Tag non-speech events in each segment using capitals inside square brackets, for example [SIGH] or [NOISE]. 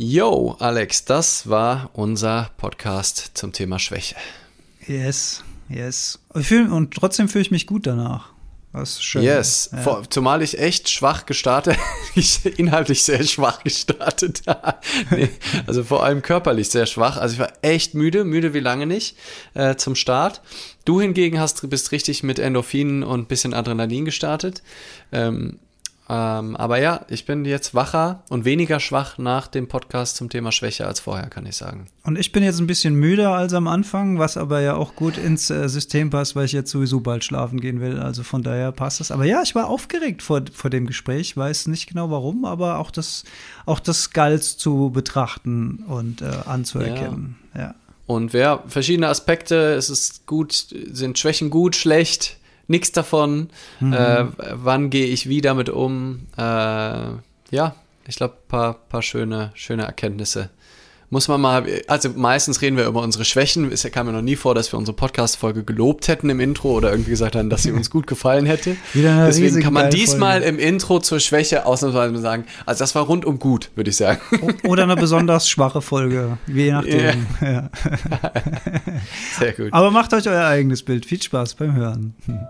Yo, Alex, das war unser Podcast zum Thema Schwäche. Yes, yes. Und trotzdem fühle ich mich gut danach. Was schön. Yes, ja. Vor, zumal ich echt schwach gestartet, [LAUGHS] ich inhaltlich sehr schwach gestartet. [LAUGHS] nee, also vor allem körperlich sehr schwach. Also ich war echt müde, müde wie lange nicht äh, zum Start. Du hingegen hast, bist richtig mit Endorphinen und bisschen Adrenalin gestartet. Ähm, ähm, aber ja, ich bin jetzt wacher und weniger schwach nach dem Podcast zum Thema Schwäche als vorher, kann ich sagen. Und ich bin jetzt ein bisschen müder als am Anfang, was aber ja auch gut ins äh, System passt, weil ich jetzt sowieso bald schlafen gehen will. Also von daher passt es. Aber ja, ich war aufgeregt vor, vor dem Gespräch, weiß nicht genau warum, aber auch das, auch das Gals zu betrachten und äh, anzuerkennen. ja. ja. Und wer verschiedene Aspekte, es ist gut, sind Schwächen gut, schlecht, nichts davon. Mhm. Äh, wann gehe ich wie damit um? Äh, ja, ich glaube, ein paar, paar schöne, schöne Erkenntnisse muss man mal, also meistens reden wir über unsere Schwächen. Es kam mir noch nie vor, dass wir unsere Podcast-Folge gelobt hätten im Intro oder irgendwie gesagt haben, dass sie uns gut gefallen hätte. [LAUGHS] Deswegen kann man diesmal im Intro zur Schwäche ausnahmsweise sagen, also das war rundum gut, würde ich sagen. Oder eine besonders schwache Folge, je nachdem. Yeah. Ja. [LAUGHS] Sehr gut. Aber macht euch euer eigenes Bild. Viel Spaß beim Hören. Hm.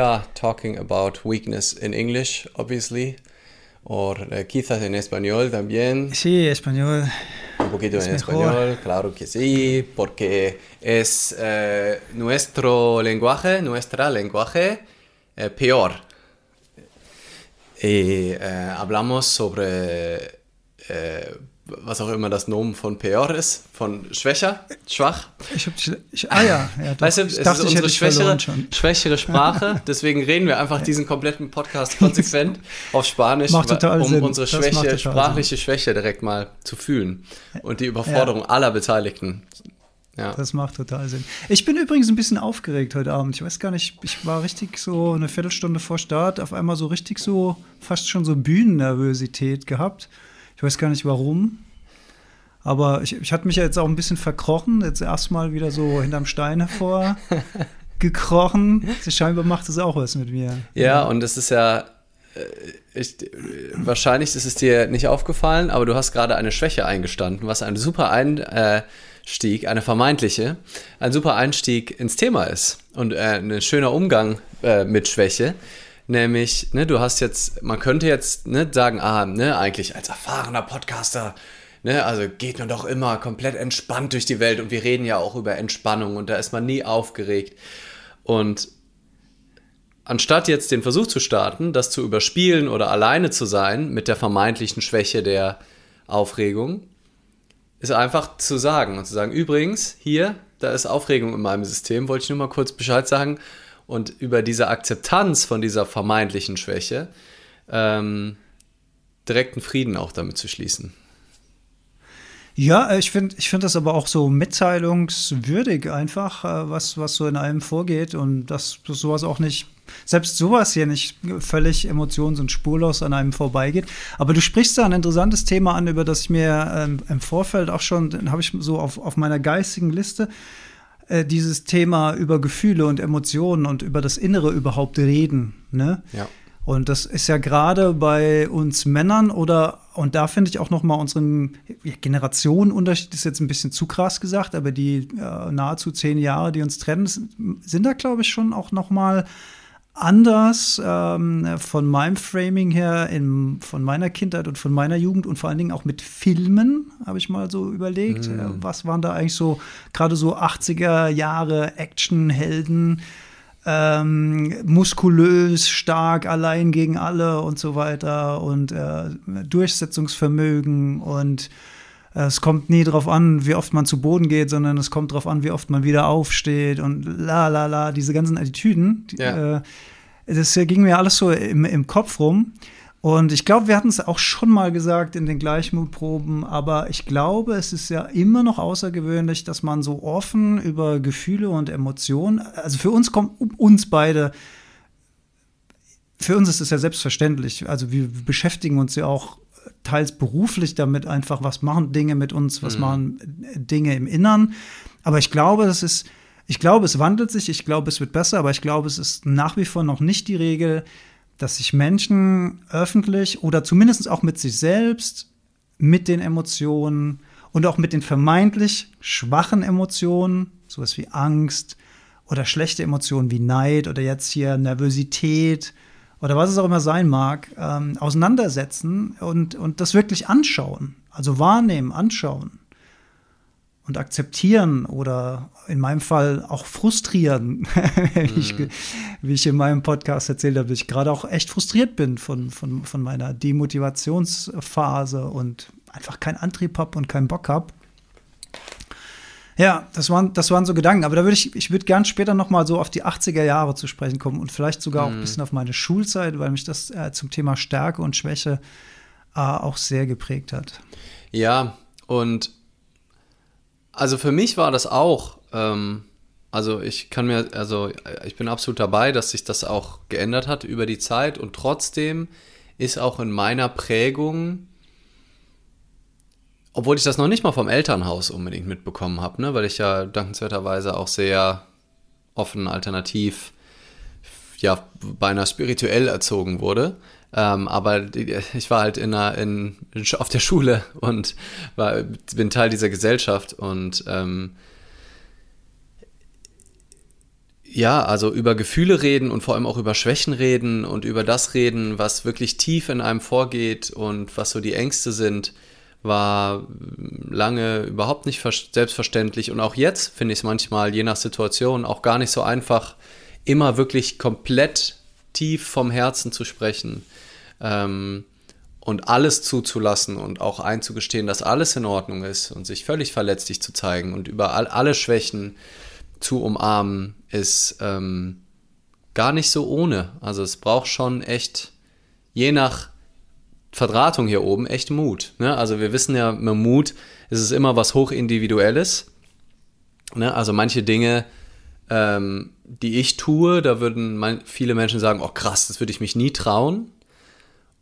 Are talking about weakness in English, obviously, or uh, quizás en español también. Sí, español. Un poquito es en mejor. español, claro que sí, porque es uh, nuestro lenguaje, nuestra lenguaje uh, peor. Y hablamos sobre was auch immer das Nomen von peor ist, von schwächer, schwach. Ich hab, ich, ah ja, ja doch. Weißt du, es dachte, ist unsere schwächere, schwächere Sprache, [LAUGHS] deswegen reden wir einfach diesen kompletten Podcast konsequent auf Spanisch, um Sinn. unsere Schwäche, sprachliche Sinn. Schwäche direkt mal zu fühlen und die Überforderung ja. aller Beteiligten. Ja. Das macht total Sinn. Ich bin übrigens ein bisschen aufgeregt heute Abend. Ich weiß gar nicht, ich war richtig so eine Viertelstunde vor Start, auf einmal so richtig so, fast schon so Bühnennervosität gehabt. Ich weiß gar nicht warum. Aber ich, ich hatte mich ja jetzt auch ein bisschen verkrochen, jetzt erstmal wieder so hinterm Stein hervor [LAUGHS] gekrochen. Scheinbar macht es auch was mit mir. Ja, und es ist ja, äh, ich, wahrscheinlich ist es dir nicht aufgefallen, aber du hast gerade eine Schwäche eingestanden, was ein super Einstieg, eine vermeintliche, ein super Einstieg ins Thema ist und äh, ein schöner Umgang äh, mit Schwäche. Nämlich, ne, du hast jetzt, man könnte jetzt ne, sagen, ah, ne, eigentlich als erfahrener Podcaster Ne, also geht man doch immer komplett entspannt durch die Welt und wir reden ja auch über Entspannung und da ist man nie aufgeregt. Und anstatt jetzt den Versuch zu starten, das zu überspielen oder alleine zu sein mit der vermeintlichen Schwäche der Aufregung, ist einfach zu sagen und zu sagen, übrigens, hier, da ist Aufregung in meinem System, wollte ich nur mal kurz Bescheid sagen. Und über diese Akzeptanz von dieser vermeintlichen Schwäche ähm, direkten Frieden auch damit zu schließen. Ja, äh, ich finde ich find das aber auch so mitteilungswürdig einfach, äh, was, was so in einem vorgeht und dass sowas auch nicht, selbst sowas hier nicht völlig emotions- und spurlos an einem vorbeigeht. Aber du sprichst da ein interessantes Thema an, über das ich mir ähm, im Vorfeld auch schon, habe ich so auf, auf meiner geistigen Liste, äh, dieses Thema über Gefühle und Emotionen und über das Innere überhaupt reden. Ne? Ja. Und das ist ja gerade bei uns Männern oder, und da finde ich auch noch mal unseren Generationenunterschied ist jetzt ein bisschen zu krass gesagt, aber die äh, nahezu zehn Jahre, die uns trennen, sind, sind da, glaube ich, schon auch noch mal anders ähm, von meinem Framing her, in, von meiner Kindheit und von meiner Jugend und vor allen Dingen auch mit Filmen, habe ich mal so überlegt. Mhm. Was waren da eigentlich so, gerade so 80er Jahre Actionhelden? ähm, muskulös, stark, allein gegen alle und so weiter und äh, Durchsetzungsvermögen und es kommt nie darauf an, wie oft man zu Boden geht, sondern es kommt darauf an, wie oft man wieder aufsteht und la la la, diese ganzen Attitüden. Ja. Äh, das ging mir alles so im, im Kopf rum. Und ich glaube, wir hatten es auch schon mal gesagt in den Gleichmutproben, aber ich glaube, es ist ja immer noch außergewöhnlich, dass man so offen über Gefühle und Emotionen, also für uns kommt uns beide, für uns ist es ja selbstverständlich, also wir beschäftigen uns ja auch teils beruflich damit einfach, was machen Dinge mit uns, was mhm. machen Dinge im Innern. Aber ich glaube, das ist, ich glaube, es wandelt sich, ich glaube, es wird besser, aber ich glaube, es ist nach wie vor noch nicht die Regel, dass sich Menschen öffentlich oder zumindest auch mit sich selbst, mit den Emotionen und auch mit den vermeintlich schwachen Emotionen, sowas wie Angst oder schlechte Emotionen wie Neid oder jetzt hier Nervosität oder was es auch immer sein mag, ähm, auseinandersetzen und, und das wirklich anschauen. Also wahrnehmen, anschauen und akzeptieren oder in meinem Fall auch frustrieren, [LAUGHS] wie, ich, mhm. wie, ich, in meinem Podcast erzählt habe, dass ich gerade auch echt frustriert bin von, von, von meiner Demotivationsphase und einfach keinen Antrieb habe und keinen Bock habe. Ja, das waren, das waren so Gedanken. Aber da würde ich, ich würde gern später noch mal so auf die 80er Jahre zu sprechen kommen und vielleicht sogar auch ein mhm. bisschen auf meine Schulzeit, weil mich das äh, zum Thema Stärke und Schwäche äh, auch sehr geprägt hat. Ja, und also für mich war das auch, ähm, also ich kann mir, also ich bin absolut dabei, dass sich das auch geändert hat über die Zeit und trotzdem ist auch in meiner Prägung, obwohl ich das noch nicht mal vom Elternhaus unbedingt mitbekommen habe, ne, weil ich ja dankenswerterweise auch sehr offen, alternativ, ja, beinahe spirituell erzogen wurde. Ähm, aber ich war halt in einer, in, auf der Schule und war, bin Teil dieser Gesellschaft und ähm, ja, also über Gefühle reden und vor allem auch über Schwächen reden und über das reden, was wirklich tief in einem vorgeht und was so die Ängste sind, war lange überhaupt nicht selbstverständlich. Und auch jetzt finde ich es manchmal, je nach Situation, auch gar nicht so einfach, immer wirklich komplett tief vom Herzen zu sprechen ähm, und alles zuzulassen und auch einzugestehen, dass alles in Ordnung ist und sich völlig verletzlich zu zeigen und über all, alle Schwächen zu umarmen, ist ähm, gar nicht so ohne. Also es braucht schon echt, je nach Verdrahtung hier oben, echt Mut. Ne? Also wir wissen ja, mit Mut ist es immer was hochindividuelles. Ne? Also manche Dinge, ähm, die ich tue, da würden man, viele Menschen sagen, oh krass, das würde ich mich nie trauen.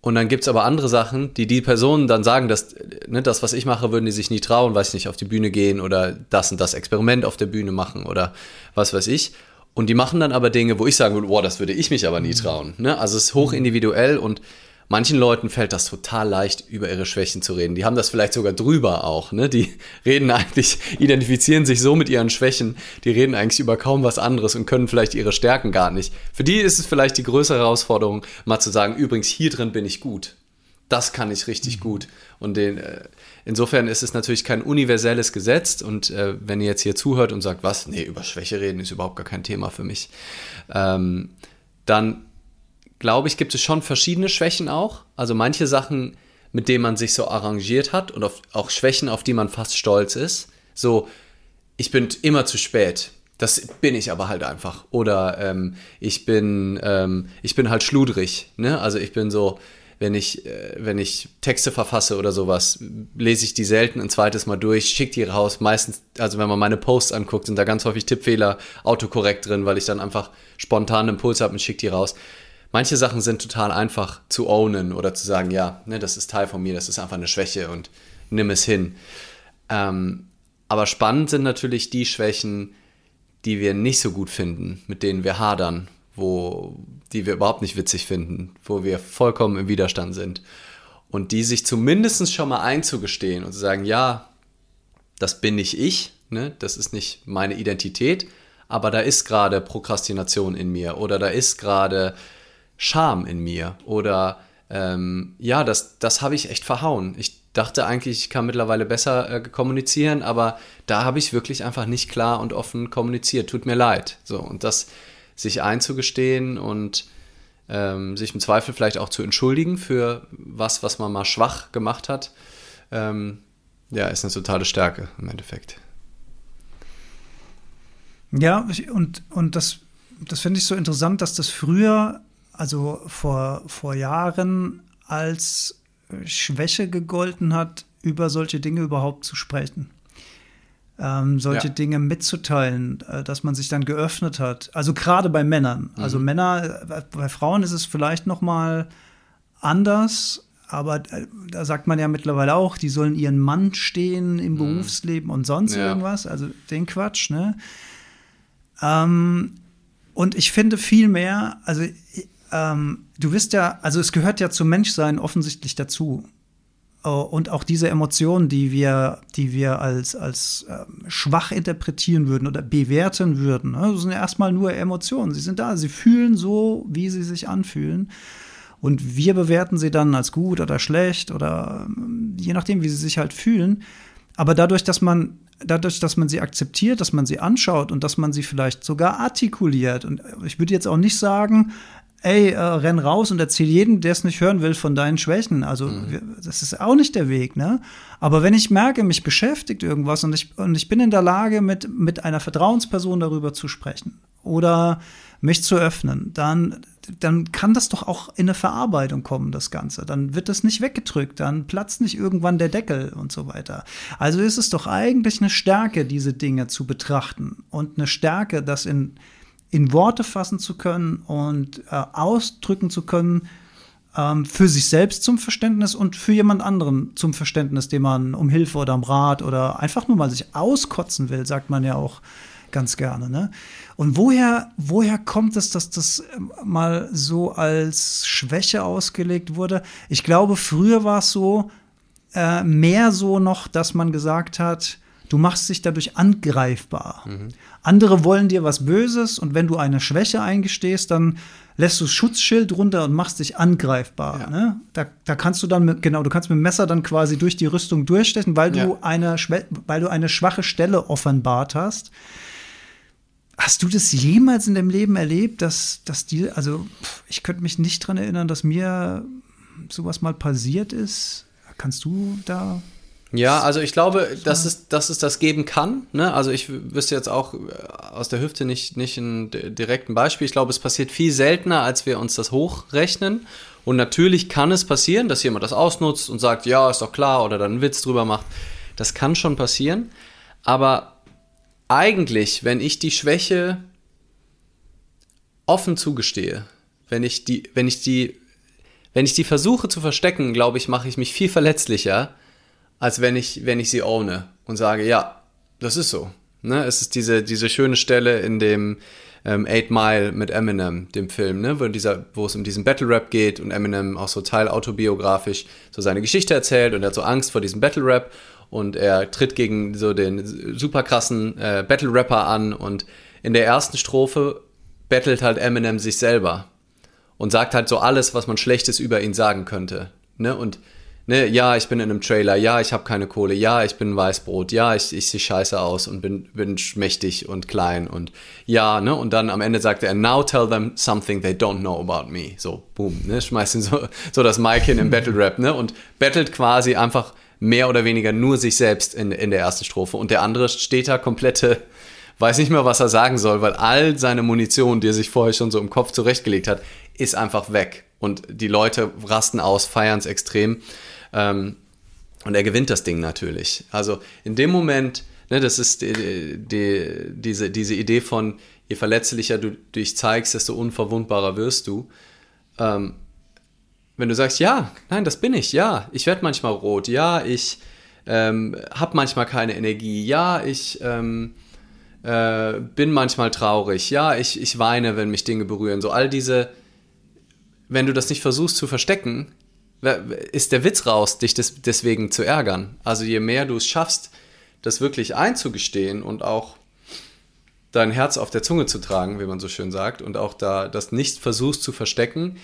Und dann gibt es aber andere Sachen, die die Personen dann sagen, dass ne, das, was ich mache, würden die sich nie trauen, weiß nicht, auf die Bühne gehen oder das und das Experiment auf der Bühne machen oder was weiß ich. Und die machen dann aber Dinge, wo ich sagen würde, boah, das würde ich mich aber nie trauen. Ne? Also es ist hoch individuell und manchen Leuten fällt das total leicht, über ihre Schwächen zu reden. Die haben das vielleicht sogar drüber auch. Ne? Die [LAUGHS] reden eigentlich, identifizieren sich so mit ihren Schwächen, die reden eigentlich über kaum was anderes und können vielleicht ihre Stärken gar nicht. Für die ist es vielleicht die größere Herausforderung, mal zu sagen, übrigens, hier drin bin ich gut. Das kann ich richtig mhm. gut. Und den, äh, insofern ist es natürlich kein universelles Gesetz. Und äh, wenn ihr jetzt hier zuhört und sagt, was, nee, über Schwäche reden ist überhaupt gar kein Thema für mich, ähm, dann glaube ich, gibt es schon verschiedene Schwächen auch. Also manche Sachen, mit denen man sich so arrangiert hat und auch Schwächen, auf die man fast stolz ist. So, ich bin immer zu spät. Das bin ich aber halt einfach. Oder ähm, ich bin, ähm, ich bin halt schludrig. Ne? Also ich bin so, wenn ich, äh, wenn ich Texte verfasse oder sowas, lese ich die selten ein zweites Mal durch, schicke die raus. Meistens, also wenn man meine Posts anguckt, sind da ganz häufig Tippfehler, autokorrekt drin, weil ich dann einfach spontan einen Impuls habe und schicke die raus manche Sachen sind total einfach zu ownen oder zu sagen, ja, ne, das ist Teil von mir, das ist einfach eine Schwäche und nimm es hin. Ähm, aber spannend sind natürlich die Schwächen, die wir nicht so gut finden, mit denen wir hadern, wo, die wir überhaupt nicht witzig finden, wo wir vollkommen im Widerstand sind. Und die sich zumindest schon mal einzugestehen und zu sagen, ja, das bin nicht ich, ne? das ist nicht meine Identität, aber da ist gerade Prokrastination in mir oder da ist gerade Scham in mir oder ähm, ja, das, das habe ich echt verhauen. Ich dachte eigentlich, ich kann mittlerweile besser äh, kommunizieren, aber da habe ich wirklich einfach nicht klar und offen kommuniziert. Tut mir leid. So, und das sich einzugestehen und ähm, sich im Zweifel vielleicht auch zu entschuldigen für was, was man mal schwach gemacht hat, ähm, ja, ist eine totale Stärke im Endeffekt. Ja, und, und das, das finde ich so interessant, dass das früher also vor, vor Jahren als Schwäche gegolten hat, über solche Dinge überhaupt zu sprechen. Ähm, solche ja. Dinge mitzuteilen, äh, dass man sich dann geöffnet hat. Also gerade bei Männern. Also mhm. Also Männer, bei Frauen ist es vielleicht noch mal anders, aber äh, da sagt man ja mittlerweile auch, die sollen ihren Mann stehen im mhm. Berufsleben und sonst ja. irgendwas. Also den Quatsch, ne? Ähm, und ich finde viel mehr, also ähm, du wirst ja, also es gehört ja zum Menschsein offensichtlich dazu. Oh, und auch diese Emotionen, die wir, die wir als, als ähm, schwach interpretieren würden oder bewerten würden, ne? sind ja erstmal nur Emotionen. Sie sind da, sie fühlen so, wie sie sich anfühlen. Und wir bewerten sie dann als gut oder schlecht oder ähm, je nachdem, wie sie sich halt fühlen. Aber dadurch, dass man dadurch, dass man sie akzeptiert, dass man sie anschaut und dass man sie vielleicht sogar artikuliert. Und ich würde jetzt auch nicht sagen, ey, äh, renn raus und erzähl jeden, der es nicht hören will, von deinen Schwächen. Also, mhm. das ist auch nicht der Weg, ne? Aber wenn ich merke, mich beschäftigt irgendwas und ich, und ich bin in der Lage, mit, mit einer Vertrauensperson darüber zu sprechen oder mich zu öffnen, dann, dann kann das doch auch in eine Verarbeitung kommen, das Ganze. Dann wird das nicht weggedrückt, dann platzt nicht irgendwann der Deckel und so weiter. Also ist es doch eigentlich eine Stärke, diese Dinge zu betrachten und eine Stärke, das in in Worte fassen zu können und äh, ausdrücken zu können, ähm, für sich selbst zum Verständnis und für jemand anderen zum Verständnis, dem man um Hilfe oder um Rat oder einfach nur mal sich auskotzen will, sagt man ja auch ganz gerne. Ne? Und woher, woher kommt es, dass das ähm, mal so als Schwäche ausgelegt wurde? Ich glaube, früher war es so, äh, mehr so noch, dass man gesagt hat, Du machst dich dadurch angreifbar. Mhm. Andere wollen dir was Böses und wenn du eine Schwäche eingestehst, dann lässt du das Schutzschild runter und machst dich angreifbar. Ja. Ne? Da, da, kannst du dann mit, genau, du kannst mit dem Messer dann quasi durch die Rüstung durchstechen, weil du ja. eine weil du eine schwache Stelle offenbart hast. Hast du das jemals in deinem Leben erlebt, dass, dass dir, also ich könnte mich nicht dran erinnern, dass mir sowas mal passiert ist. Kannst du da ja, also ich glaube, dass es, dass es das geben kann. Ne? Also ich wüsste jetzt auch äh, aus der Hüfte nicht, nicht ein direkten Beispiel. Ich glaube, es passiert viel seltener, als wir uns das hochrechnen. Und natürlich kann es passieren, dass jemand das ausnutzt und sagt, ja, ist doch klar, oder dann einen Witz drüber macht. Das kann schon passieren. Aber eigentlich, wenn ich die Schwäche offen zugestehe, wenn ich die, wenn ich die wenn ich die versuche zu verstecken, glaube ich, mache ich mich viel verletzlicher, als wenn ich, wenn ich sie ohne und sage, ja, das ist so. Ne? Es ist diese, diese schöne Stelle in dem ähm, Eight Mile mit Eminem, dem Film, ne? wo, dieser, wo es um diesen Battle Rap geht und Eminem auch so teilautobiografisch so seine Geschichte erzählt und er hat so Angst vor diesem Battle Rap und er tritt gegen so den super krassen äh, Battle Rapper an und in der ersten Strophe battelt halt Eminem sich selber und sagt halt so alles, was man Schlechtes über ihn sagen könnte. Ne? Und ne, ja, ich bin in einem Trailer, ja, ich habe keine Kohle, ja, ich bin Weißbrot, ja, ich, ich sehe scheiße aus und bin, bin schmächtig und klein und ja, ne, und dann am Ende sagt er, now tell them something they don't know about me. So, boom, ne, schmeißt ihn so, [LAUGHS] so das Mic hin im Battle Rap, ne, und battelt quasi einfach mehr oder weniger nur sich selbst in, in der ersten Strophe und der andere steht da komplette weiß nicht mehr, was er sagen soll, weil all seine Munition, die er sich vorher schon so im Kopf zurechtgelegt hat, ist einfach weg. Und die Leute rasten aus, feiern es extrem. Ähm, und er gewinnt das Ding natürlich. Also in dem Moment, ne, das ist die, die, diese, diese Idee von, je verletzlicher du dich zeigst, desto unverwundbarer wirst du. Ähm, wenn du sagst, ja, nein, das bin ich, ja, ich werde manchmal rot, ja, ich ähm, habe manchmal keine Energie, ja, ich ähm, äh, bin manchmal traurig, ja, ich, ich weine, wenn mich Dinge berühren, so all diese, wenn du das nicht versuchst zu verstecken, ist der Witz raus, dich des, deswegen zu ärgern. Also je mehr du es schaffst, das wirklich einzugestehen und auch dein Herz auf der Zunge zu tragen, wie man so schön sagt, und auch da das nicht versuchst zu verstecken,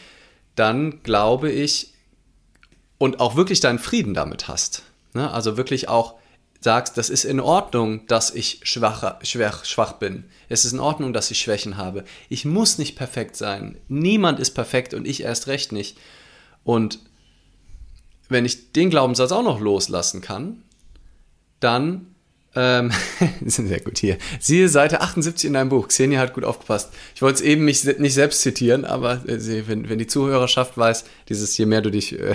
dann glaube ich, und auch wirklich deinen Frieden damit hast. Ne? Also wirklich auch sagst, das ist in Ordnung, dass ich schwach, schwach, schwach bin. Es ist in Ordnung, dass ich Schwächen habe. Ich muss nicht perfekt sein. Niemand ist perfekt und ich erst recht nicht. Und wenn ich den Glaubenssatz auch noch loslassen kann, dann ähm, [LAUGHS] sehr gut hier. Siehe Seite 78 in deinem Buch. Xenia hat gut aufgepasst. Ich wollte es eben mich nicht selbst zitieren, aber äh, wenn, wenn die Zuhörerschaft weiß, dieses je mehr du dich äh,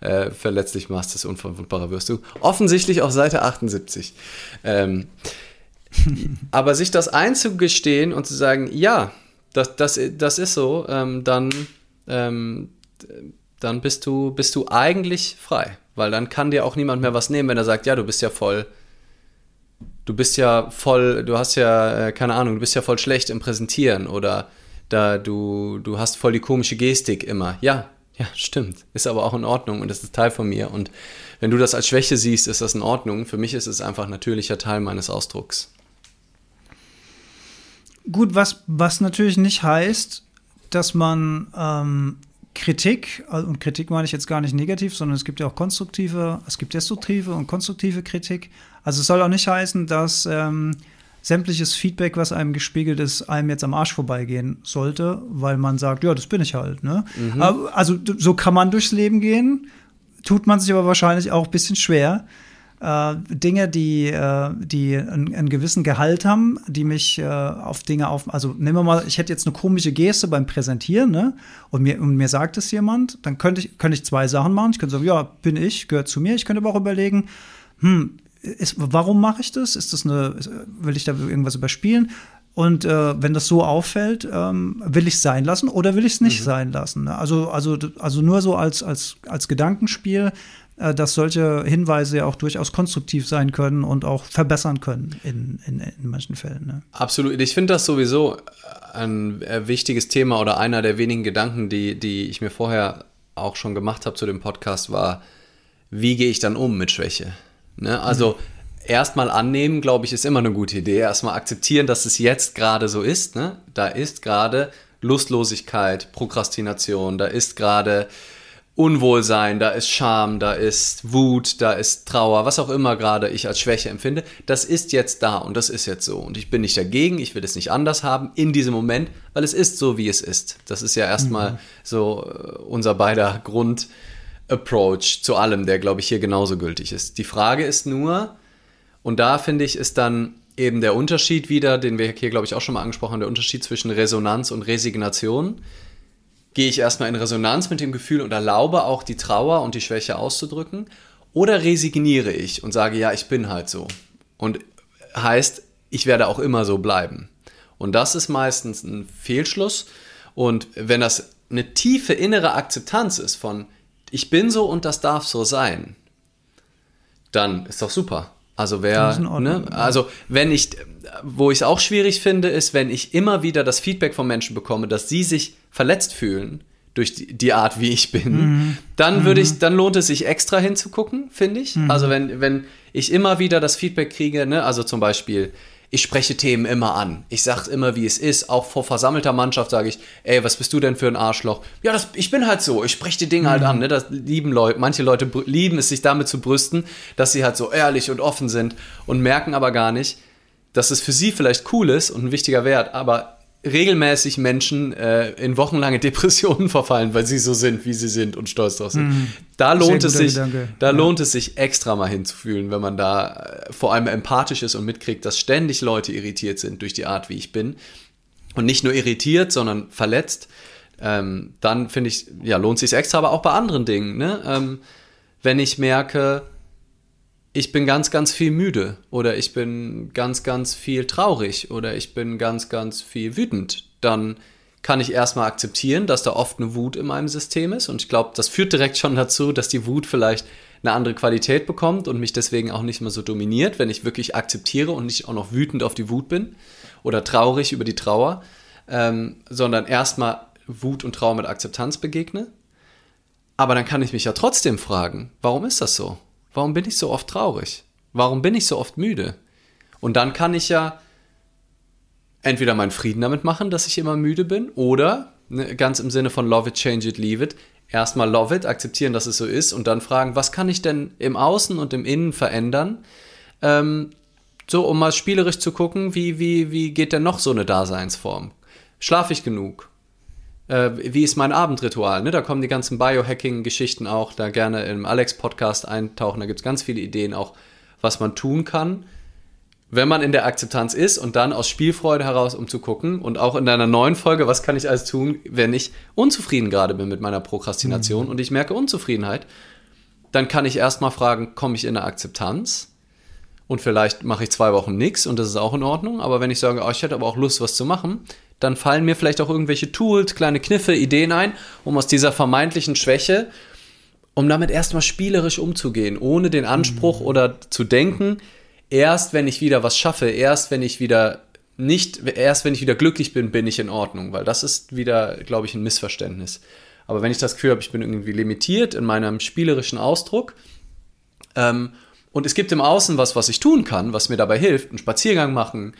äh, verletzlich machst, desto unverwundbarer wirst du. Offensichtlich auf Seite 78. Ähm, aber sich das einzugestehen und zu sagen, ja, das, das, das ist so, ähm, dann, ähm, dann bist du, bist du eigentlich frei. Weil dann kann dir auch niemand mehr was nehmen, wenn er sagt, ja, du bist ja voll, du bist ja voll, du hast ja, äh, keine Ahnung, du bist ja voll schlecht im Präsentieren oder da du, du hast voll die komische Gestik immer. Ja, ja, stimmt. Ist aber auch in Ordnung und das ist Teil von mir. Und wenn du das als Schwäche siehst, ist das in Ordnung. Für mich ist es einfach ein natürlicher Teil meines Ausdrucks. Gut, was, was natürlich nicht heißt, dass man ähm, Kritik, also, und Kritik meine ich jetzt gar nicht negativ, sondern es gibt ja auch konstruktive, es gibt destruktive und konstruktive Kritik. Also es soll auch nicht heißen, dass ähm, sämtliches Feedback, was einem gespiegelt ist, einem jetzt am Arsch vorbeigehen sollte, weil man sagt, ja, das bin ich halt. Ne? Mhm. Also so kann man durchs Leben gehen, tut man sich aber wahrscheinlich auch ein bisschen schwer äh, Dinge, die, äh, die einen, einen, gewissen Gehalt haben, die mich äh, auf Dinge auf. Also nehmen wir mal, ich hätte jetzt eine komische Geste beim Präsentieren, ne? Und mir, und mir sagt es jemand, dann könnte ich, könnte ich zwei Sachen machen. Ich könnte sagen, ja, bin ich, gehört zu mir. Ich könnte aber auch überlegen, hm, ist, warum mache ich das? Ist das eine, will ich da irgendwas überspielen? Und äh, wenn das so auffällt, ähm, will ich es sein lassen oder will ich es nicht mhm. sein lassen? Ne? Also, also, also nur so als, als, als Gedankenspiel, dass solche Hinweise ja auch durchaus konstruktiv sein können und auch verbessern können in, in, in manchen Fällen. Ne? Absolut. Ich finde das sowieso ein äh, wichtiges Thema oder einer der wenigen Gedanken, die, die ich mir vorher auch schon gemacht habe zu dem Podcast, war, wie gehe ich dann um mit Schwäche? Ne? Also mhm. erstmal annehmen, glaube ich, ist immer eine gute Idee. Erstmal akzeptieren, dass es jetzt gerade so ist. Ne? Da ist gerade Lustlosigkeit, Prokrastination, da ist gerade Unwohlsein, da ist Scham, da ist Wut, da ist Trauer, was auch immer gerade ich als Schwäche empfinde, das ist jetzt da und das ist jetzt so. Und ich bin nicht dagegen, ich will es nicht anders haben in diesem Moment, weil es ist so, wie es ist. Das ist ja erstmal mhm. so äh, unser beider Grundapproach zu allem, der, glaube ich, hier genauso gültig ist. Die Frage ist nur, und da finde ich, ist dann eben der Unterschied wieder, den wir hier, glaube ich, auch schon mal angesprochen haben, der Unterschied zwischen Resonanz und Resignation gehe ich erstmal in Resonanz mit dem Gefühl und erlaube auch die Trauer und die Schwäche auszudrücken? Oder resigniere ich und sage, ja, ich bin halt so. Und heißt, ich werde auch immer so bleiben. Und das ist meistens ein Fehlschluss. Und wenn das eine tiefe innere Akzeptanz ist von, ich bin so und das darf so sein, dann ist doch super. Also wer, ne, also wenn ich, wo ich es auch schwierig finde, ist, wenn ich immer wieder das Feedback von Menschen bekomme, dass sie sich verletzt fühlen durch die, die Art, wie ich bin, mhm. dann würde mhm. ich, dann lohnt es sich extra hinzugucken, finde ich. Mhm. Also wenn, wenn ich immer wieder das Feedback kriege, ne, also zum Beispiel, ich spreche Themen immer an. Ich sage immer, wie es ist. Auch vor versammelter Mannschaft sage ich, ey, was bist du denn für ein Arschloch? Ja, das, ich bin halt so. Ich spreche die Dinge halt mhm. halt an. Ne? Das lieben Leute. Manche Leute lieben es, sich damit zu brüsten, dass sie halt so ehrlich und offen sind und merken aber gar nicht, dass es für sie vielleicht cool ist und ein wichtiger Wert, aber regelmäßig Menschen äh, in wochenlange [LAUGHS] Depressionen verfallen, weil sie so sind, wie sie sind und stolz drauf sind. Mhm. Da lohnt es sich, Gedanke. da ja. lohnt es sich extra mal hinzufühlen, wenn man da äh, vor allem empathisch ist und mitkriegt, dass ständig Leute irritiert sind durch die Art, wie ich bin. Und nicht nur irritiert, sondern verletzt. Ähm, dann finde ich, ja, lohnt sich extra, aber auch bei anderen Dingen. Ne? Ähm, wenn ich merke, ich bin ganz, ganz viel müde oder ich bin ganz, ganz viel traurig oder ich bin ganz, ganz viel wütend, dann kann ich erstmal akzeptieren, dass da oft eine Wut in meinem System ist. Und ich glaube, das führt direkt schon dazu, dass die Wut vielleicht eine andere Qualität bekommt und mich deswegen auch nicht mehr so dominiert, wenn ich wirklich akzeptiere und nicht auch noch wütend auf die Wut bin oder traurig über die Trauer, ähm, sondern erstmal Wut und Trauer mit Akzeptanz begegne. Aber dann kann ich mich ja trotzdem fragen, warum ist das so? Warum bin ich so oft traurig? Warum bin ich so oft müde? Und dann kann ich ja entweder meinen Frieden damit machen, dass ich immer müde bin, oder ne, ganz im Sinne von Love it, change it, leave it, erstmal love it, akzeptieren, dass es so ist und dann fragen, was kann ich denn im Außen und im Innen verändern? Ähm, so, um mal spielerisch zu gucken, wie, wie, wie geht denn noch so eine Daseinsform? Schlafe ich genug? Äh, wie ist mein Abendritual? Ne? Da kommen die ganzen Biohacking-Geschichten auch, da gerne im Alex-Podcast eintauchen. Da gibt es ganz viele Ideen auch, was man tun kann, wenn man in der Akzeptanz ist und dann aus Spielfreude heraus, um zu gucken. Und auch in deiner neuen Folge, was kann ich alles tun, wenn ich unzufrieden gerade bin mit meiner Prokrastination mhm. und ich merke Unzufriedenheit, dann kann ich erstmal fragen, komme ich in eine Akzeptanz? Und vielleicht mache ich zwei Wochen nichts und das ist auch in Ordnung. Aber wenn ich sage, oh, ich hätte aber auch Lust, was zu machen, dann fallen mir vielleicht auch irgendwelche Tools, kleine Kniffe, Ideen ein, um aus dieser vermeintlichen Schwäche, um damit erstmal spielerisch umzugehen, ohne den Anspruch mhm. oder zu denken, erst wenn ich wieder was schaffe, erst wenn ich wieder nicht, erst wenn ich wieder glücklich bin, bin ich in Ordnung, weil das ist wieder, glaube ich, ein Missverständnis. Aber wenn ich das Gefühl habe, ich bin irgendwie limitiert in meinem spielerischen Ausdruck, ähm, und es gibt im Außen was, was ich tun kann, was mir dabei hilft, einen Spaziergang machen,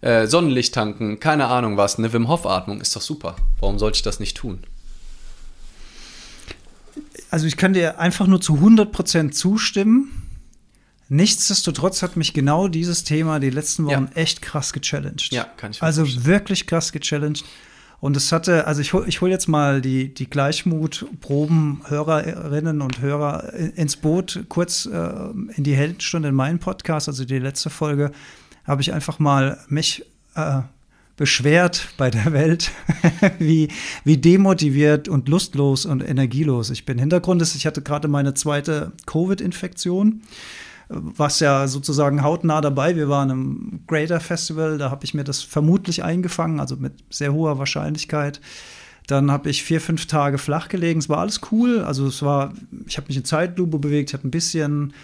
äh, Sonnenlicht tanken, keine Ahnung was, eine Wim Hof Atmung ist doch super. Warum sollte ich das nicht tun? Also ich kann dir einfach nur zu 100% zustimmen. Nichtsdestotrotz hat mich genau dieses Thema die letzten Wochen ja. echt krass gechallenged. Ja, kann ich Also verstehen. wirklich krass gechallenged. Und es hatte, also ich hole ich hol jetzt mal die, die Gleichmut-Proben, Hörerinnen und Hörer ins Boot, kurz äh, in die Heldenstunde in meinen Podcast, also die letzte Folge habe ich einfach mal mich äh, beschwert bei der Welt, [LAUGHS] wie, wie demotiviert und lustlos und energielos ich bin. Hintergrund ist, ich hatte gerade meine zweite Covid-Infektion, was ja sozusagen hautnah dabei. Wir waren im Greater Festival, da habe ich mir das vermutlich eingefangen, also mit sehr hoher Wahrscheinlichkeit. Dann habe ich vier, fünf Tage flach gelegen. Es war alles cool. Also es war, ich habe mich in Zeitlupe bewegt, ich habe ein bisschen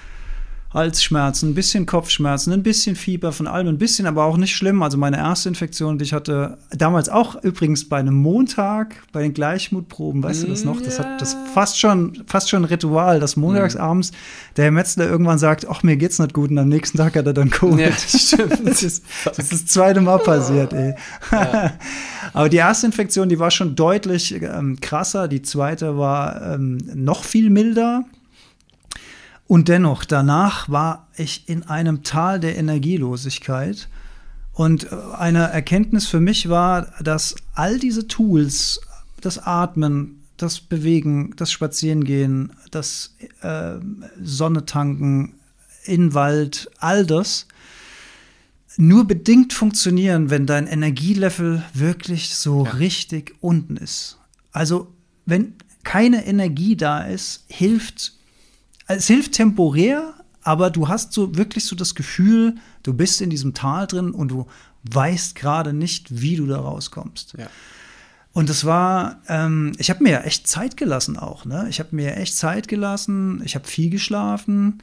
Halsschmerzen, ein bisschen Kopfschmerzen, ein bisschen Fieber von allem, ein bisschen, aber auch nicht schlimm. Also meine erste Infektion, die ich hatte, damals auch übrigens bei einem Montag, bei den Gleichmutproben, weißt du das noch? Das hat das fast schon, fast schon ein Ritual, dass montagsabends der Herr Metzler irgendwann sagt, ach, mir geht's nicht gut und am nächsten Tag hat er dann Covid. Ja, [LAUGHS] das stimmt. das, ist, das ist das zweite Mal passiert, ey. Ja. [LAUGHS] aber die erste Infektion, die war schon deutlich ähm, krasser. Die zweite war ähm, noch viel milder. Und dennoch, danach war ich in einem Tal der Energielosigkeit. Und äh, eine Erkenntnis für mich war, dass all diese Tools, das Atmen, das Bewegen, das Spazierengehen, das äh, Sonne tanken, in Wald, all das nur bedingt funktionieren, wenn dein Energielevel wirklich so ja. richtig unten ist. Also wenn keine Energie da ist, hilft es hilft temporär, aber du hast so wirklich so das Gefühl, du bist in diesem Tal drin und du weißt gerade nicht, wie du da rauskommst. Ja. Und es war, ähm, ich habe mir ja echt Zeit gelassen auch. Ne? Ich habe mir echt Zeit gelassen. Ich habe viel geschlafen.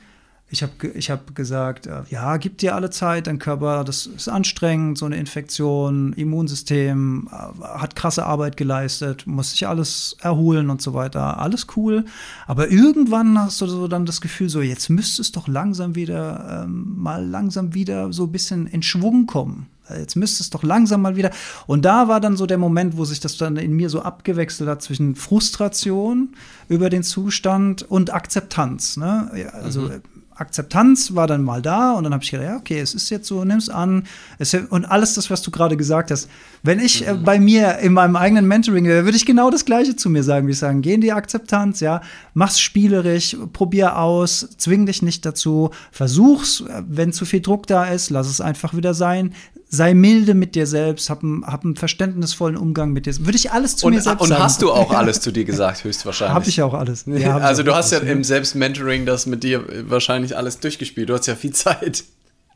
Ich habe ich hab gesagt, äh, ja, gib dir alle Zeit, dein Körper, das ist anstrengend, so eine Infektion, Immunsystem, äh, hat krasse Arbeit geleistet, muss sich alles erholen und so weiter. Alles cool. Aber irgendwann hast du so dann das Gefühl, so jetzt müsste es doch langsam wieder, ähm, mal langsam wieder so ein bisschen in Schwung kommen. Jetzt müsste es doch langsam mal wieder. Und da war dann so der Moment, wo sich das dann in mir so abgewechselt hat zwischen Frustration über den Zustand und Akzeptanz. Ne? Also mhm. Akzeptanz war dann mal da und dann habe ich gedacht, ja, okay, es ist jetzt so, nimm es an. Es, und alles das, was du gerade gesagt hast. Wenn ich äh, mhm. bei mir in meinem eigenen Mentoring wäre, würde ich genau das Gleiche zu mir sagen. Wie ich sagen, geh in die Akzeptanz, ja, mach's spielerisch, probier aus, zwing dich nicht dazu, versuch's, äh, wenn zu viel Druck da ist, lass es einfach wieder sein sei milde mit dir selbst, hab einen, hab einen verständnisvollen Umgang mit dir. Würde ich alles zu und, mir selbst und sagen. Und hast du auch [LAUGHS] alles zu dir gesagt, höchstwahrscheinlich? Habe ich auch alles. Ja, [LAUGHS] also du hast ja im Selbstmentoring das mit dir wahrscheinlich alles durchgespielt. Du hast ja viel Zeit.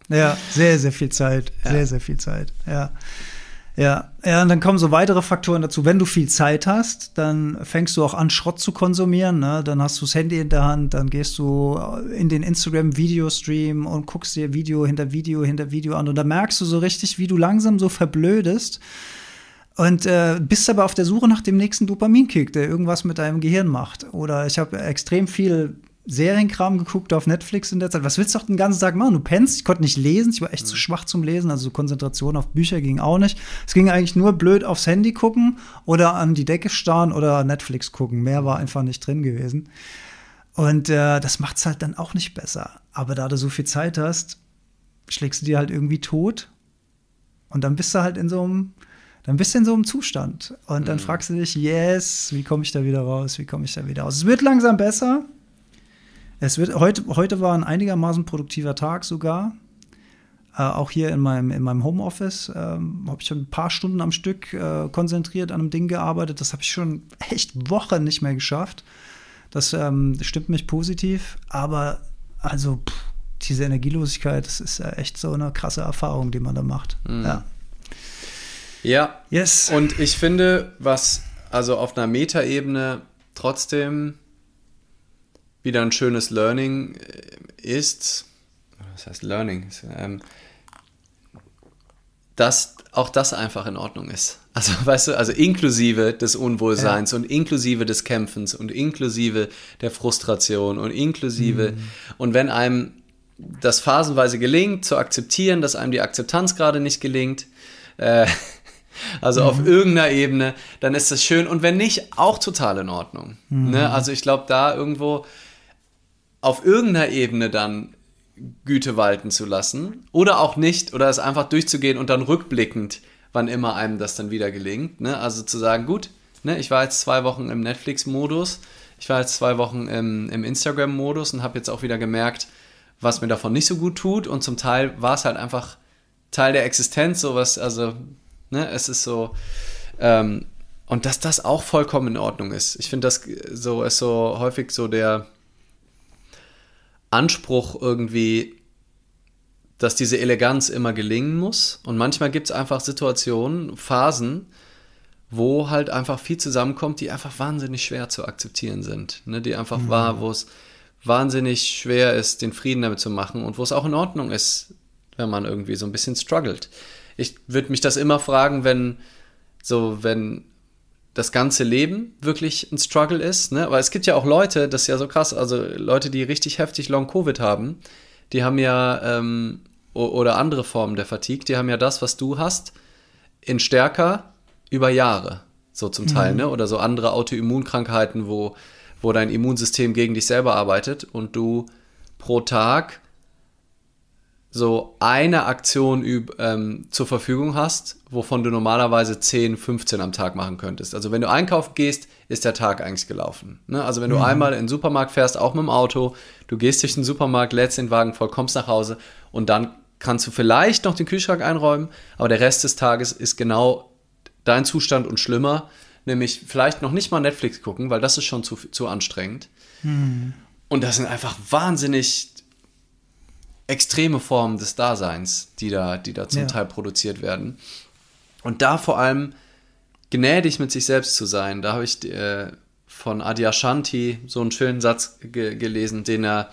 Ja, sehr, sehr viel Zeit. Ja. Sehr, sehr viel Zeit. Ja. Ja, ja, und dann kommen so weitere Faktoren dazu. Wenn du viel Zeit hast, dann fängst du auch an, Schrott zu konsumieren. Ne? Dann hast du das Handy in der Hand, dann gehst du in den Instagram-Videostream und guckst dir Video hinter Video hinter Video an. Und da merkst du so richtig, wie du langsam so verblödest. Und äh, bist aber auf der Suche nach dem nächsten Dopaminkick, der irgendwas mit deinem Gehirn macht. Oder ich habe extrem viel Serienkram geguckt auf Netflix in der Zeit. Was willst du doch den ganzen Tag machen? Du pennst, ich konnte nicht lesen, ich war echt mhm. zu schwach zum Lesen, also Konzentration auf Bücher ging auch nicht. Es ging eigentlich nur blöd aufs Handy gucken oder an die Decke starren oder Netflix gucken. Mehr war einfach nicht drin gewesen. Und äh, das macht es halt dann auch nicht besser. Aber da du so viel Zeit hast, schlägst du dir halt irgendwie tot. Und dann bist du halt in so einem, dann bist du in so einem Zustand. Und dann mhm. fragst du dich, yes, wie komme ich da wieder raus? Wie komme ich da wieder raus? Es wird langsam besser, es wird, heute, heute war ein einigermaßen produktiver Tag sogar. Äh, auch hier in meinem, in meinem Homeoffice ähm, habe ich schon ein paar Stunden am Stück äh, konzentriert an einem Ding gearbeitet. Das habe ich schon echt Wochen nicht mehr geschafft. Das ähm, stimmt mich positiv. Aber also pff, diese Energielosigkeit, das ist ja echt so eine krasse Erfahrung, die man da macht. Mhm. Ja. Ja. Yes. Und ich finde, was also auf einer Metaebene trotzdem wieder ein schönes Learning äh, ist, was heißt Learning, ähm, dass auch das einfach in Ordnung ist. Also, [LAUGHS] weißt du, also inklusive des Unwohlseins ja. und inklusive des Kämpfens und inklusive der Frustration und inklusive, mhm. und wenn einem das phasenweise gelingt, zu akzeptieren, dass einem die Akzeptanz gerade nicht gelingt, äh, [LAUGHS] also mhm. auf irgendeiner Ebene, dann ist das schön. Und wenn nicht, auch total in Ordnung. Mhm. Ne? Also ich glaube, da irgendwo auf irgendeiner Ebene dann Güte walten zu lassen oder auch nicht oder es einfach durchzugehen und dann rückblickend, wann immer einem das dann wieder gelingt. Ne? Also zu sagen, gut, ne, ich war jetzt zwei Wochen im Netflix-Modus, ich war jetzt zwei Wochen im, im Instagram-Modus und habe jetzt auch wieder gemerkt, was mir davon nicht so gut tut und zum Teil war es halt einfach Teil der Existenz, sowas, also, ne, es ist so, ähm, und dass das auch vollkommen in Ordnung ist. Ich finde, das so ist so häufig so der, Anspruch irgendwie, dass diese Eleganz immer gelingen muss. Und manchmal gibt es einfach Situationen, Phasen, wo halt einfach viel zusammenkommt, die einfach wahnsinnig schwer zu akzeptieren sind. Ne? Die einfach mhm. war, wo es wahnsinnig schwer ist, den Frieden damit zu machen und wo es auch in Ordnung ist, wenn man irgendwie so ein bisschen struggelt. Ich würde mich das immer fragen, wenn so, wenn das ganze Leben wirklich ein Struggle ist. Ne? Aber es gibt ja auch Leute, das ist ja so krass, also Leute, die richtig heftig Long-Covid haben, die haben ja, ähm, oder andere Formen der Fatigue, die haben ja das, was du hast, in stärker über Jahre, so zum Teil, mhm. ne? Oder so andere Autoimmunkrankheiten, wo, wo dein Immunsystem gegen dich selber arbeitet und du pro Tag so eine Aktion ähm, zur Verfügung hast, wovon du normalerweise 10, 15 am Tag machen könntest. Also wenn du einkaufen gehst, ist der Tag eigentlich gelaufen. Ne? Also wenn du mhm. einmal in den Supermarkt fährst, auch mit dem Auto, du gehst durch den Supermarkt, lädst den Wagen voll, kommst nach Hause und dann kannst du vielleicht noch den Kühlschrank einräumen, aber der Rest des Tages ist genau dein Zustand und schlimmer, nämlich vielleicht noch nicht mal Netflix gucken, weil das ist schon zu, zu anstrengend. Mhm. Und das sind einfach wahnsinnig extreme Formen des Daseins, die da, die da zum ja. Teil produziert werden. Und da vor allem gnädig mit sich selbst zu sein. Da habe ich äh, von Adyashanti so einen schönen Satz ge gelesen, den er,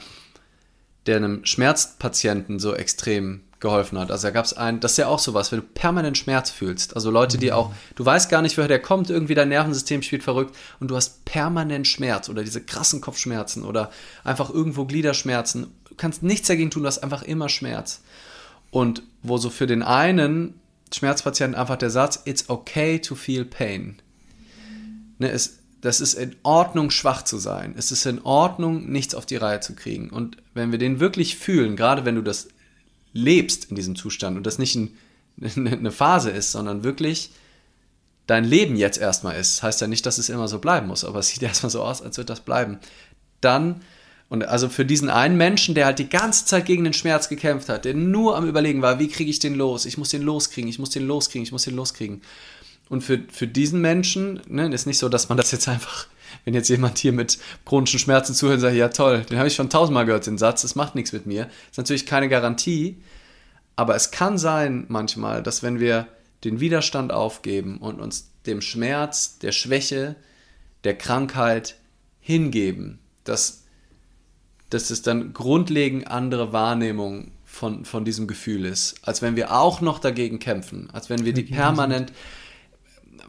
der einem Schmerzpatienten so extrem geholfen hat. Also da gab es einen, das ist ja auch sowas, wenn du permanent Schmerz fühlst. Also Leute, die auch, du weißt gar nicht, woher der kommt, irgendwie dein Nervensystem spielt verrückt und du hast permanent Schmerz oder diese krassen Kopfschmerzen oder einfach irgendwo Gliederschmerzen. Du kannst nichts dagegen tun, du hast einfach immer Schmerz. Und wo so für den einen Schmerzpatienten einfach der Satz, it's okay to feel pain. Ne, es, das ist in Ordnung, schwach zu sein. Es ist in Ordnung, nichts auf die Reihe zu kriegen. Und wenn wir den wirklich fühlen, gerade wenn du das lebst in diesem Zustand und das nicht ein, [LAUGHS] eine Phase ist, sondern wirklich dein Leben jetzt erstmal ist, heißt ja nicht, dass es immer so bleiben muss, aber es sieht [LAUGHS] erstmal so aus, als würde das bleiben. Dann, und also für diesen einen Menschen, der halt die ganze Zeit gegen den Schmerz gekämpft hat, der nur am Überlegen war, wie kriege ich den los? Ich muss den loskriegen, ich muss den loskriegen, ich muss den loskriegen. Und für, für diesen Menschen, ne, ist nicht so, dass man das jetzt einfach, wenn jetzt jemand hier mit chronischen Schmerzen zuhört und sagt, ja toll, den habe ich schon tausendmal gehört, den Satz, das macht nichts mit mir. Ist natürlich keine Garantie, aber es kann sein manchmal, dass wenn wir den Widerstand aufgeben und uns dem Schmerz, der Schwäche, der Krankheit hingeben, dass, dass es dann grundlegend andere Wahrnehmung von, von diesem Gefühl ist, als wenn wir auch noch dagegen kämpfen, als wenn wir die permanent,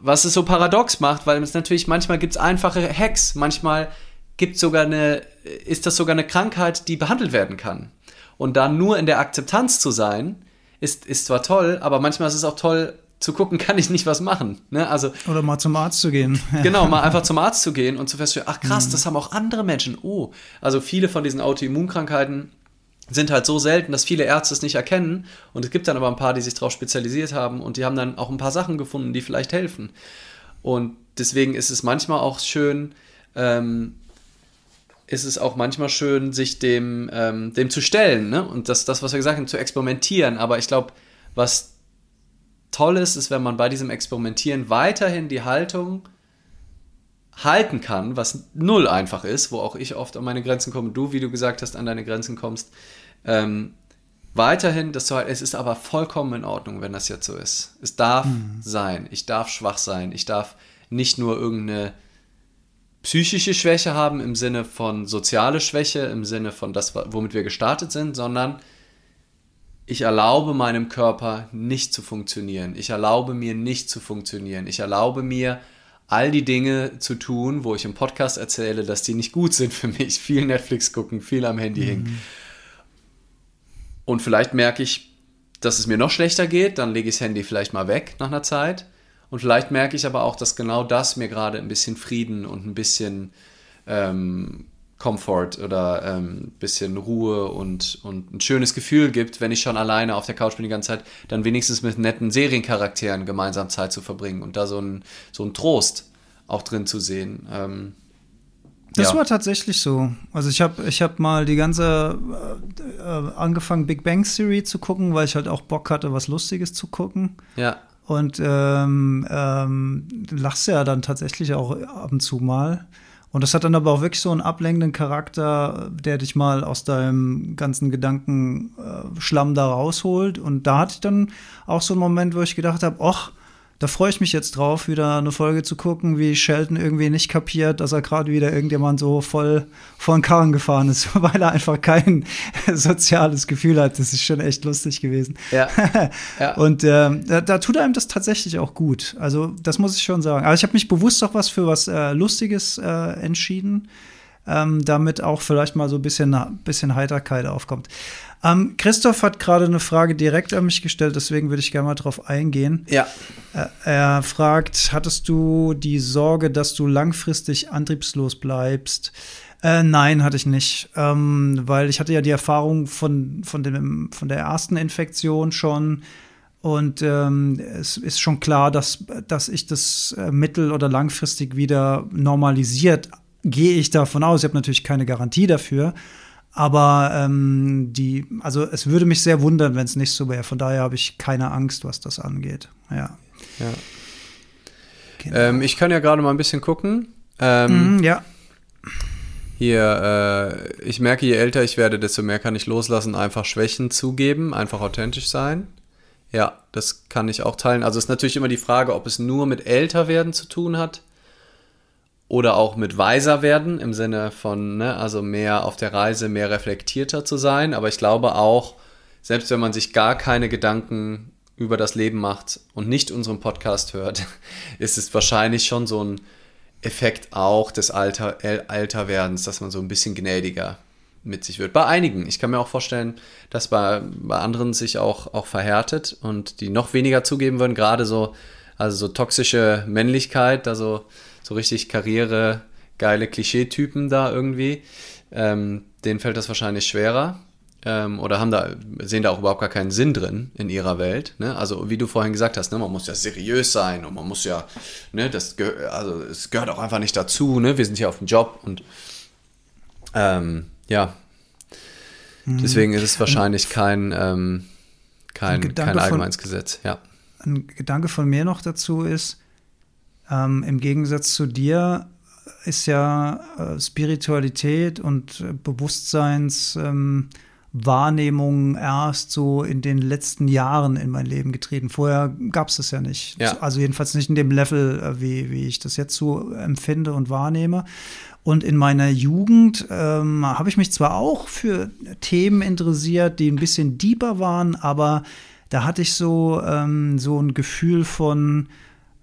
was es so paradox macht, weil es natürlich, manchmal gibt es einfache Hacks, manchmal gibt sogar eine, ist das sogar eine Krankheit, die behandelt werden kann. Und da nur in der Akzeptanz zu sein, ist, ist zwar toll, aber manchmal ist es auch toll zu gucken, kann ich nicht was machen. Ne? Also, Oder mal zum Arzt zu gehen. [LAUGHS] genau, mal einfach [LAUGHS] zum Arzt zu gehen und zu feststellen, ach krass, mhm. das haben auch andere Menschen. Oh, also viele von diesen Autoimmunkrankheiten sind halt so selten, dass viele Ärzte es nicht erkennen. Und es gibt dann aber ein paar, die sich darauf spezialisiert haben und die haben dann auch ein paar Sachen gefunden, die vielleicht helfen. Und deswegen ist es manchmal auch schön, ähm, ist es auch manchmal schön, sich dem, ähm, dem zu stellen. Ne? Und das, das, was wir gesagt haben, zu experimentieren. Aber ich glaube, was toll ist, ist, wenn man bei diesem Experimentieren weiterhin die Haltung halten kann, was null einfach ist, wo auch ich oft an meine Grenzen komme, du, wie du gesagt hast, an deine Grenzen kommst. Ähm, weiterhin, das zu halten, es ist aber vollkommen in Ordnung, wenn das jetzt so ist. Es darf mhm. sein. Ich darf schwach sein. Ich darf nicht nur irgendeine psychische Schwäche haben im Sinne von soziale Schwäche, im Sinne von das, womit wir gestartet sind, sondern ich erlaube meinem Körper nicht zu funktionieren. Ich erlaube mir nicht zu funktionieren. Ich erlaube mir all die Dinge zu tun, wo ich im Podcast erzähle, dass die nicht gut sind für mich. [LAUGHS] Viel Netflix gucken, viel am Handy mhm. hängen. Und vielleicht merke ich, dass es mir noch schlechter geht, dann lege ich das Handy vielleicht mal weg nach einer Zeit. Und vielleicht merke ich aber auch, dass genau das mir gerade ein bisschen Frieden und ein bisschen ähm, Comfort oder ein ähm, bisschen Ruhe und, und ein schönes Gefühl gibt, wenn ich schon alleine auf der Couch bin die ganze Zeit, dann wenigstens mit netten Seriencharakteren gemeinsam Zeit zu verbringen und da so ein, so ein Trost auch drin zu sehen. Ähm, das ja. war tatsächlich so. Also ich habe ich hab mal die ganze äh, äh, angefangen Big Bang Theory zu gucken, weil ich halt auch Bock hatte, was Lustiges zu gucken. Ja. Und ähm, ähm, lachst ja dann tatsächlich auch ab und zu mal. Und das hat dann aber auch wirklich so einen ablenkenden Charakter, der dich mal aus deinem ganzen Gedankenschlamm da rausholt. Und da hatte ich dann auch so einen Moment, wo ich gedacht habe, ach, da freue ich mich jetzt drauf, wieder eine Folge zu gucken, wie Sheldon irgendwie nicht kapiert, dass er gerade wieder irgendjemand so voll vor den Karren gefahren ist, [LAUGHS] weil er einfach kein [LAUGHS] soziales Gefühl hat. Das ist schon echt lustig gewesen. Ja. [LAUGHS] ja. Und äh, da, da, tut einem das tatsächlich auch gut. Also, das muss ich schon sagen. Aber ich habe mich bewusst auch was für was äh, Lustiges äh, entschieden. Ähm, damit auch vielleicht mal so ein bisschen, bisschen Heiterkeit aufkommt. Ähm, Christoph hat gerade eine Frage direkt an mich gestellt, deswegen würde ich gerne mal drauf eingehen. Ja. Äh, er fragt: Hattest du die Sorge, dass du langfristig antriebslos bleibst? Äh, nein, hatte ich nicht, ähm, weil ich hatte ja die Erfahrung von, von, dem, von der ersten Infektion schon. Und ähm, es ist schon klar, dass, dass ich das äh, mittel- oder langfristig wieder normalisiert, gehe ich davon aus. Ich habe natürlich keine Garantie dafür. Aber ähm, die, also es würde mich sehr wundern, wenn es nicht so wäre. Von daher habe ich keine Angst, was das angeht. Ja. ja. Genau. Ähm, ich kann ja gerade mal ein bisschen gucken. Ähm, mm, ja. Hier, äh, ich merke, je älter ich werde, desto mehr kann ich loslassen, einfach Schwächen zugeben, einfach authentisch sein. Ja, das kann ich auch teilen. Also es ist natürlich immer die Frage, ob es nur mit Älterwerden zu tun hat oder auch mit weiser werden im Sinne von, ne, also mehr auf der Reise, mehr reflektierter zu sein. Aber ich glaube auch, selbst wenn man sich gar keine Gedanken über das Leben macht und nicht unseren Podcast hört, [LAUGHS] ist es wahrscheinlich schon so ein Effekt auch des Alter, Alterwerdens, dass man so ein bisschen gnädiger mit sich wird. Bei einigen. Ich kann mir auch vorstellen, dass bei, bei anderen sich auch, auch verhärtet und die noch weniger zugeben würden, gerade so, also so toxische Männlichkeit, also so richtig Karriere, geile Klischeetypen da irgendwie, ähm, denen fällt das wahrscheinlich schwerer ähm, oder haben da, sehen da auch überhaupt gar keinen Sinn drin in ihrer Welt. Ne? Also wie du vorhin gesagt hast, ne, man muss ja seriös sein und man muss ja, ne, das also es gehört auch einfach nicht dazu, ne? Wir sind hier auf dem Job und ähm, ja. Mhm. Deswegen ist es wahrscheinlich kein, ähm, kein, kein allgemeines von, Gesetz, ja. Ein Gedanke von mir noch dazu ist, ähm, im Gegensatz zu dir ist ja äh, Spiritualität und äh, Bewusstseins ähm, erst so in den letzten Jahren in mein Leben getreten. Vorher gab es das ja nicht. Ja. Also jedenfalls nicht in dem Level, äh, wie, wie ich das jetzt so empfinde und wahrnehme. Und in meiner Jugend ähm, habe ich mich zwar auch für Themen interessiert, die ein bisschen deeper waren, aber da hatte ich so, ähm, so ein Gefühl von,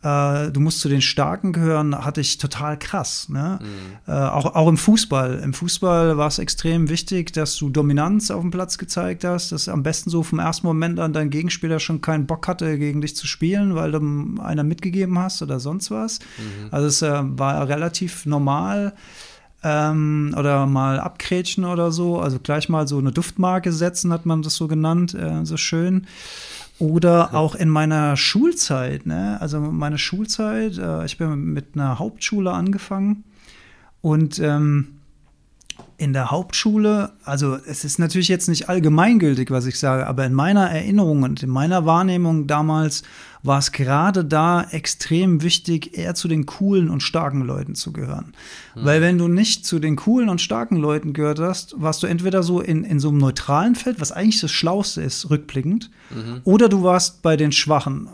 äh, du musst zu den Starken gehören, hatte ich total krass. Ne? Mhm. Äh, auch, auch im Fußball. Im Fußball war es extrem wichtig, dass du Dominanz auf dem Platz gezeigt hast, dass am besten so vom ersten Moment an dein Gegenspieler schon keinen Bock hatte, gegen dich zu spielen, weil du einer mitgegeben hast oder sonst was. Mhm. Also es äh, war relativ normal. Ähm, oder mal abkrätschen oder so, also gleich mal so eine Duftmarke setzen, hat man das so genannt, äh, so schön. Oder auch in meiner Schulzeit, ne? also meine Schulzeit, äh, ich bin mit einer Hauptschule angefangen und ähm, in der Hauptschule, also es ist natürlich jetzt nicht allgemeingültig, was ich sage, aber in meiner Erinnerung und in meiner Wahrnehmung damals war es gerade da extrem wichtig, eher zu den coolen und starken Leuten zu gehören. Mhm. Weil wenn du nicht zu den coolen und starken Leuten gehört hast, warst du entweder so in, in so einem neutralen Feld, was eigentlich das Schlauste ist, rückblickend, mhm. oder du warst bei den Schwachen.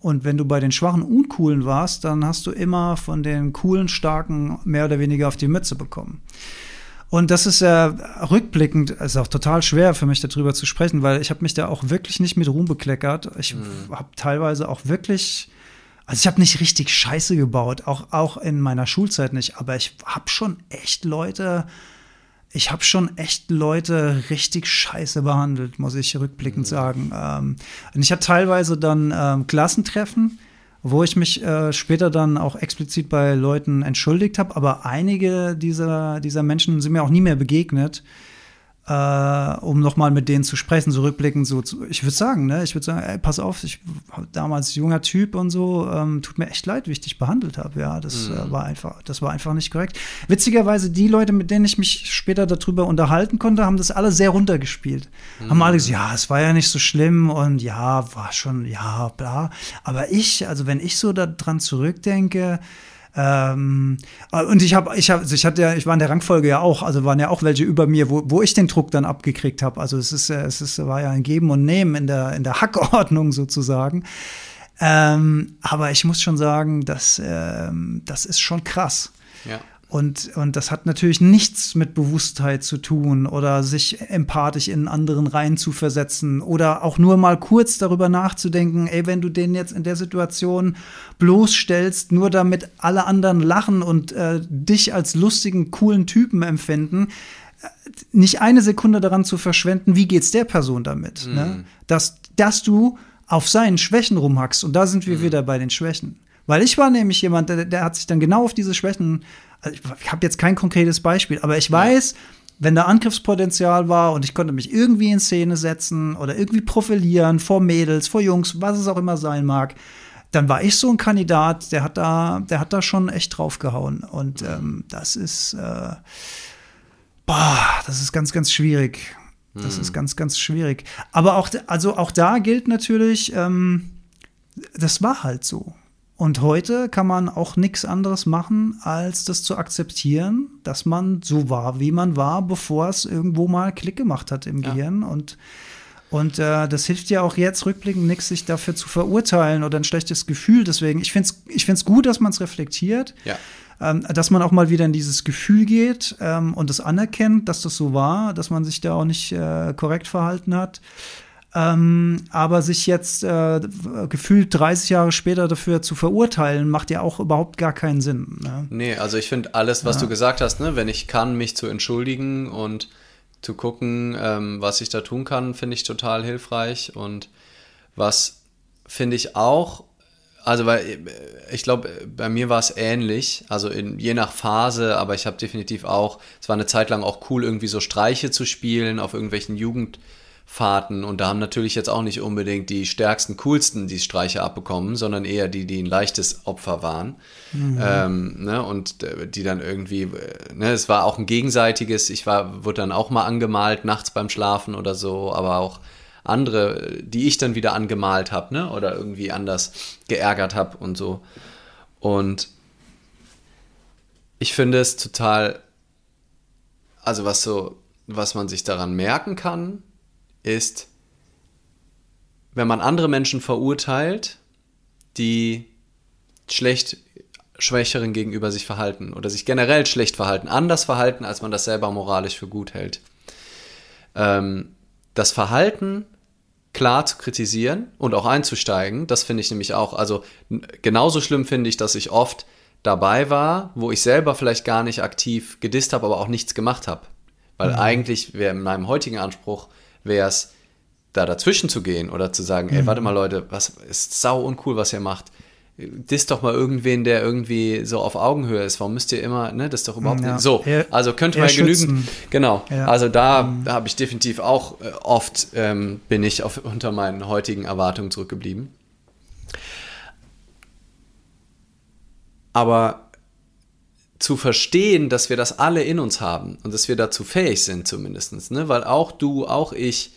Und wenn du bei den Schwachen Uncoolen warst, dann hast du immer von den coolen, starken mehr oder weniger auf die Mütze bekommen. Und das ist ja rückblickend, ist auch total schwer für mich darüber zu sprechen, weil ich habe mich da auch wirklich nicht mit Ruhm bekleckert. Ich mhm. habe teilweise auch wirklich, also ich habe nicht richtig Scheiße gebaut, auch, auch in meiner Schulzeit nicht, aber ich habe schon echt Leute, ich habe schon echt Leute richtig scheiße behandelt, muss ich rückblickend mhm. sagen. Ähm, und ich hatte teilweise dann ähm, Klassentreffen, wo ich mich äh, später dann auch explizit bei Leuten entschuldigt habe, aber einige dieser, dieser Menschen sind mir auch nie mehr begegnet äh, um nochmal mit denen zu sprechen, so rückblickend, so zu, ich würde sagen, ne, ich würde sagen, ey, pass auf, ich war damals junger Typ und so, ähm, tut mir echt leid, wie ich dich behandelt habe, ja, das mhm. äh, war einfach, das war einfach nicht korrekt. Witzigerweise, die Leute, mit denen ich mich später darüber unterhalten konnte, haben das alle sehr runtergespielt. Mhm. Haben alle gesagt, ja, es war ja nicht so schlimm und ja, war schon, ja, bla. Aber ich, also wenn ich so daran zurückdenke, ähm, und ich habe, ich habe, also ich hatte ja, ich war in der Rangfolge ja auch, also waren ja auch welche über mir, wo, wo ich den Druck dann abgekriegt habe. Also es ist, es ist, war ja ein Geben und Nehmen in der, in der Hackordnung [LAUGHS] sozusagen. Ähm, aber ich muss schon sagen, das, ähm, das ist schon krass. Ja. Und, und das hat natürlich nichts mit Bewusstheit zu tun oder sich empathisch in anderen rein zu versetzen oder auch nur mal kurz darüber nachzudenken, ey, wenn du den jetzt in der Situation bloßstellst, nur damit alle anderen lachen und äh, dich als lustigen, coolen Typen empfinden, äh, nicht eine Sekunde daran zu verschwenden, wie geht's der Person damit? Mhm. Ne? Dass, dass du auf seinen Schwächen rumhackst. Und da sind wir mhm. wieder bei den Schwächen. Weil ich war nämlich jemand, der, der hat sich dann genau auf diese Schwächen also ich habe jetzt kein konkretes Beispiel, aber ich weiß, wenn da Angriffspotenzial war und ich konnte mich irgendwie in Szene setzen oder irgendwie profilieren vor Mädels, vor Jungs, was es auch immer sein mag, dann war ich so ein Kandidat, der hat da, der hat da schon echt draufgehauen. Und ähm, das ist, äh, boah, das ist ganz, ganz schwierig. Das hm. ist ganz, ganz schwierig. Aber auch, also auch da gilt natürlich, ähm, das war halt so. Und heute kann man auch nichts anderes machen, als das zu akzeptieren, dass man so war, wie man war, bevor es irgendwo mal Klick gemacht hat im ja. Gehirn. Und, Und äh, das hilft ja auch jetzt rückblickend nichts, sich dafür zu verurteilen oder ein schlechtes Gefühl. Deswegen, ich finde es ich find's gut, dass man es reflektiert. Ja. Ähm, dass man auch mal wieder in dieses Gefühl geht ähm, und das anerkennt, dass das so war, dass man sich da auch nicht äh, korrekt verhalten hat. Ähm, aber sich jetzt äh, gefühlt 30 Jahre später dafür zu verurteilen, macht ja auch überhaupt gar keinen Sinn. Ne? Nee, also ich finde alles, was ja. du gesagt hast, ne, wenn ich kann, mich zu entschuldigen und zu gucken, ähm, was ich da tun kann, finde ich total hilfreich. Und was finde ich auch, also weil äh, ich glaube, bei mir war es ähnlich, also in, je nach Phase, aber ich habe definitiv auch, es war eine Zeit lang auch cool, irgendwie so Streiche zu spielen auf irgendwelchen Jugend- Fahrten und da haben natürlich jetzt auch nicht unbedingt die stärksten, coolsten die Streiche abbekommen, sondern eher die, die ein leichtes Opfer waren. Mhm. Ähm, ne, und äh, die dann irgendwie, äh, ne, es war auch ein gegenseitiges, ich war, wurde dann auch mal angemalt nachts beim Schlafen oder so, aber auch andere, die ich dann wieder angemalt habe, ne, oder irgendwie anders geärgert habe und so. Und ich finde es total, also was so, was man sich daran merken kann, ist, wenn man andere Menschen verurteilt, die schlecht Schwächeren gegenüber sich verhalten oder sich generell schlecht verhalten, anders verhalten, als man das selber moralisch für gut hält. Ähm, das Verhalten klar zu kritisieren und auch einzusteigen, das finde ich nämlich auch, also genauso schlimm finde ich, dass ich oft dabei war, wo ich selber vielleicht gar nicht aktiv gedisst habe, aber auch nichts gemacht habe. Weil mhm. eigentlich wäre in meinem heutigen Anspruch wäre es, da dazwischen zu gehen oder zu sagen, ey, mhm. warte mal Leute, was ist sau uncool, was ihr macht. Dis doch mal irgendwen, der irgendwie so auf Augenhöhe ist. Warum müsst ihr immer, ne, das ist doch überhaupt ja. nicht so. Also könnte man genügend, genau. Ja. Also da mhm. habe ich definitiv auch äh, oft ähm, bin ich auf, unter meinen heutigen Erwartungen zurückgeblieben. Aber zu verstehen, dass wir das alle in uns haben und dass wir dazu fähig sind zumindest, ne? weil auch du, auch ich,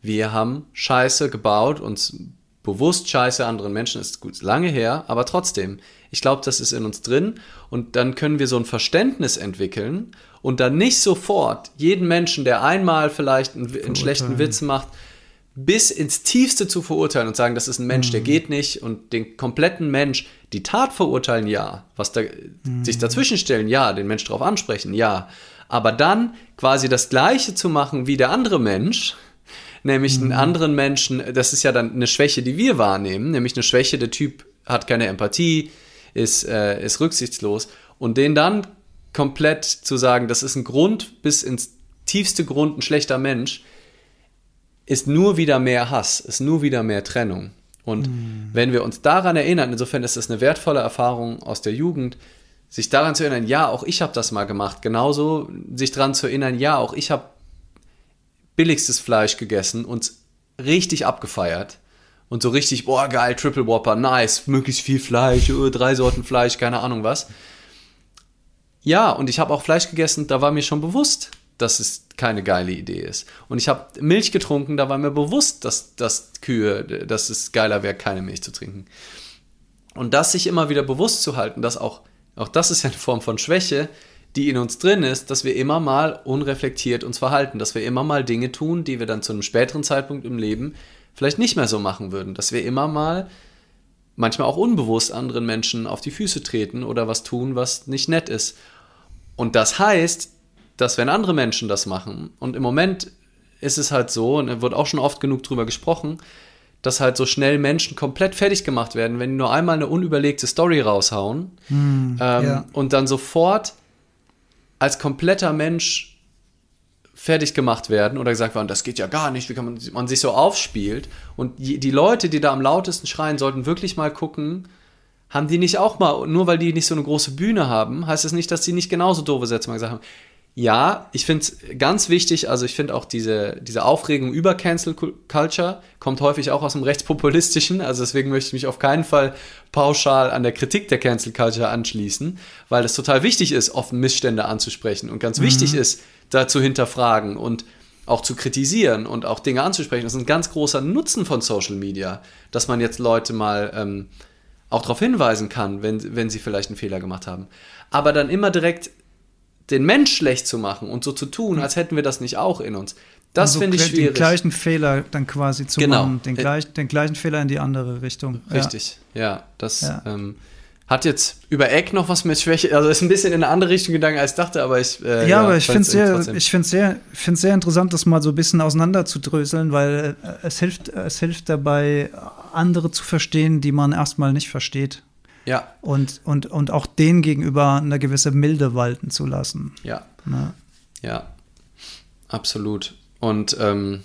wir haben Scheiße gebaut, uns bewusst Scheiße anderen Menschen, ist gut lange her, aber trotzdem, ich glaube, das ist in uns drin und dann können wir so ein Verständnis entwickeln und dann nicht sofort jeden Menschen, der einmal vielleicht einen, einen schlechten Witz macht, bis ins Tiefste zu verurteilen und sagen, das ist ein Mensch, mhm. der geht nicht und den kompletten Mensch, die Tat verurteilen, ja, was da, mhm. sich dazwischen stellen, ja, den Mensch darauf ansprechen, ja, aber dann quasi das Gleiche zu machen wie der andere Mensch, nämlich mhm. einen anderen Menschen, das ist ja dann eine Schwäche, die wir wahrnehmen, nämlich eine Schwäche, der Typ hat keine Empathie, ist, äh, ist rücksichtslos und den dann komplett zu sagen, das ist ein Grund bis ins tiefste Grund ein schlechter Mensch, ist nur wieder mehr Hass, ist nur wieder mehr Trennung. Und mm. wenn wir uns daran erinnern, insofern ist es eine wertvolle Erfahrung aus der Jugend, sich daran zu erinnern, ja, auch ich habe das mal gemacht. Genauso sich daran zu erinnern, ja, auch ich habe billigstes Fleisch gegessen und richtig abgefeiert. Und so richtig, boah, geil, Triple Whopper, nice, möglichst viel Fleisch, oh, drei Sorten Fleisch, keine Ahnung was. Ja, und ich habe auch Fleisch gegessen, da war mir schon bewusst, dass es keine geile Idee ist. Und ich habe Milch getrunken, da war mir bewusst, dass, dass Kühe, dass es geiler wäre, keine Milch zu trinken. Und das sich immer wieder bewusst zu halten, dass auch, auch das ist ja eine Form von Schwäche, die in uns drin ist, dass wir immer mal unreflektiert uns verhalten, dass wir immer mal Dinge tun, die wir dann zu einem späteren Zeitpunkt im Leben vielleicht nicht mehr so machen würden, dass wir immer mal manchmal auch unbewusst anderen Menschen auf die Füße treten oder was tun, was nicht nett ist. Und das heißt, dass wenn andere Menschen das machen, und im Moment ist es halt so, und es wird auch schon oft genug drüber gesprochen, dass halt so schnell Menschen komplett fertig gemacht werden, wenn die nur einmal eine unüberlegte Story raushauen hm, ähm, ja. und dann sofort als kompletter Mensch fertig gemacht werden oder gesagt werden, das geht ja gar nicht, wie kann man, man sich so aufspielt. Und die Leute, die da am lautesten schreien, sollten wirklich mal gucken, haben die nicht auch mal, nur weil die nicht so eine große Bühne haben, heißt es das nicht, dass die nicht genauso doofe Sätze mal gesagt haben. Ja, ich finde es ganz wichtig, also ich finde auch diese, diese Aufregung über Cancel Culture kommt häufig auch aus dem Rechtspopulistischen, also deswegen möchte ich mich auf keinen Fall pauschal an der Kritik der Cancel Culture anschließen, weil es total wichtig ist, offen Missstände anzusprechen und ganz mhm. wichtig ist, da zu hinterfragen und auch zu kritisieren und auch Dinge anzusprechen. Das ist ein ganz großer Nutzen von Social Media, dass man jetzt Leute mal ähm, auch darauf hinweisen kann, wenn, wenn sie vielleicht einen Fehler gemacht haben. Aber dann immer direkt den Mensch schlecht zu machen und so zu tun, als hätten wir das nicht auch in uns, Das finde ich schwierig. Den gleichen Fehler dann quasi zu Genau. machen. Den, Äh, gleich, den gleichen Fehler in die andere Richtung. Richtig, ja. das Ja. Ähm, hat jetzt über Eck noch was mit Schwäche, also ist ein bisschen in eine andere Richtung gegangen, als ich dachte, aber ich. Ja, äh, ja, aber ich finde es sehr, trotzdem- ich find's sehr, find's sehr interessant, das mal so ein bisschen auseinander zu dröseln, weil äh, es hilft, es hilft dabei, andere zu verstehen, die man erstmal nicht versteht. Ja, Und, und, und auch denen gegenüber eine gewisse Milde walten zu lassen. ja. Ne? Ja, absolut. Und ähm,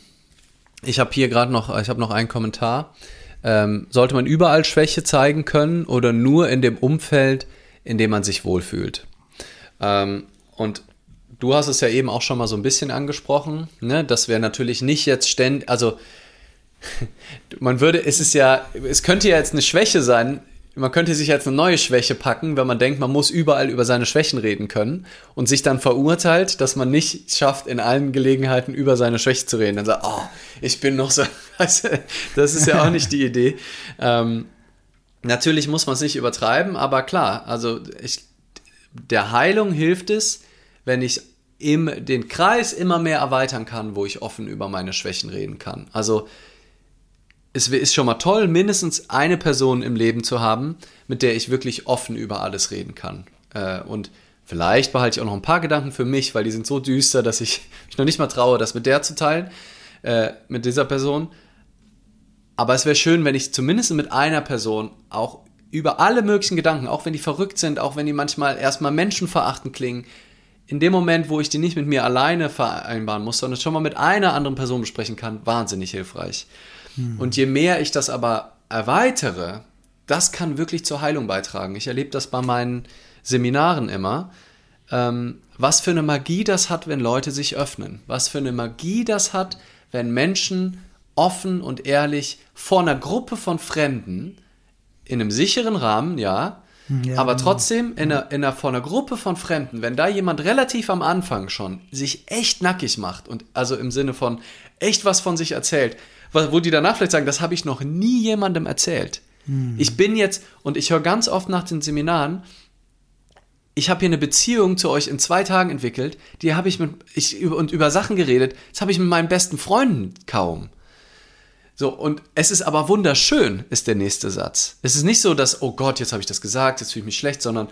ich habe hier gerade noch, ich habe noch einen Kommentar. Ähm, sollte man überall Schwäche zeigen können oder nur in dem Umfeld, in dem man sich wohlfühlt? Ähm, und du hast es ja eben auch schon mal so ein bisschen angesprochen, ne? dass wir natürlich nicht jetzt ständig, also [LAUGHS] man würde, es ist ja, es könnte ja jetzt eine Schwäche sein, man könnte sich jetzt eine neue Schwäche packen, wenn man denkt, man muss überall über seine Schwächen reden können und sich dann verurteilt, dass man nicht schafft, in allen Gelegenheiten über seine Schwäche zu reden. Dann sagt, oh, ich bin noch so, [LAUGHS] das ist ja auch nicht die Idee. Ähm, natürlich muss man es nicht übertreiben, aber klar, also ich, der Heilung hilft es, wenn ich im, den Kreis immer mehr erweitern kann, wo ich offen über meine Schwächen reden kann. Also es ist schon mal toll, mindestens eine Person im Leben zu haben, mit der ich wirklich offen über alles reden kann. Äh, und vielleicht behalte ich auch noch ein paar Gedanken für mich, weil die sind so düster, dass ich [LAUGHS] mich noch nicht mal traue, das mit der zu teilen, äh, mit dieser Person. Aber es wäre schön, wenn ich zumindest mit einer Person auch über alle möglichen Gedanken, auch wenn die verrückt sind, auch wenn die manchmal erstmal menschenverachtend klingen, in dem Moment, wo ich die nicht mit mir alleine vereinbaren muss, sondern schon mal mit einer anderen Person besprechen kann, wahnsinnig hilfreich. Und je mehr ich das aber erweitere, das kann wirklich zur Heilung beitragen. Ich erlebe das bei meinen Seminaren immer, ähm, was für eine Magie das hat, wenn Leute sich öffnen. Was für eine Magie das hat, wenn Menschen offen und ehrlich vor einer Gruppe von Fremden in einem sicheren Rahmen, ja, Ja, aber trotzdem in einer, in einer, vor einer Gruppe von Fremden, wenn da jemand relativ am Anfang schon sich echt nackig macht und also im Sinne von echt was von sich erzählt, wo die danach vielleicht sagen, das habe ich noch nie jemandem erzählt. Ich bin jetzt, und ich höre ganz oft nach den Seminaren, ich habe hier eine Beziehung zu euch in zwei Tagen entwickelt, die habe ich mit, ich, und über Sachen geredet, das habe ich mit meinen besten Freunden kaum. So, und es ist aber wunderschön, ist der nächste Satz. Es ist nicht so, dass, oh Gott, jetzt habe ich das gesagt, jetzt fühle ich mich schlecht, sondern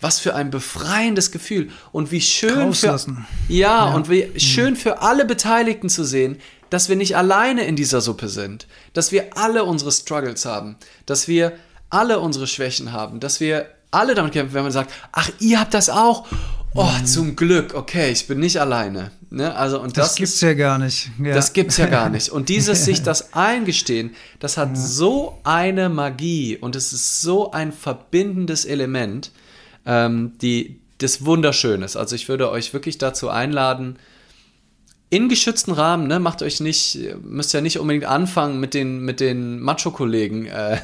was für ein befreiendes Gefühl und wie schön für, Rauslassen. ja, und wie schön für alle Beteiligten zu sehen, dass wir nicht alleine in dieser Suppe sind, dass wir alle unsere Struggles haben, dass wir alle unsere Schwächen haben, dass wir alle damit kämpfen, wenn man sagt, ach, ihr habt das auch. Oh, zum Glück, okay, ich bin nicht alleine. Ne? Also, und Das, das, gibt's ja gar nicht. Ja. das gibt's ja gar nicht. Und dieses [LAUGHS] sich das eingestehen, das hat so eine Magie und es ist so ein verbindendes Element, ähm, die das wunderschön ist. Also ich würde euch wirklich dazu einladen, in geschützten Rahmen, ne, macht euch nicht, müsst ja nicht unbedingt anfangen, mit den, mit den Macho-Kollegen äh,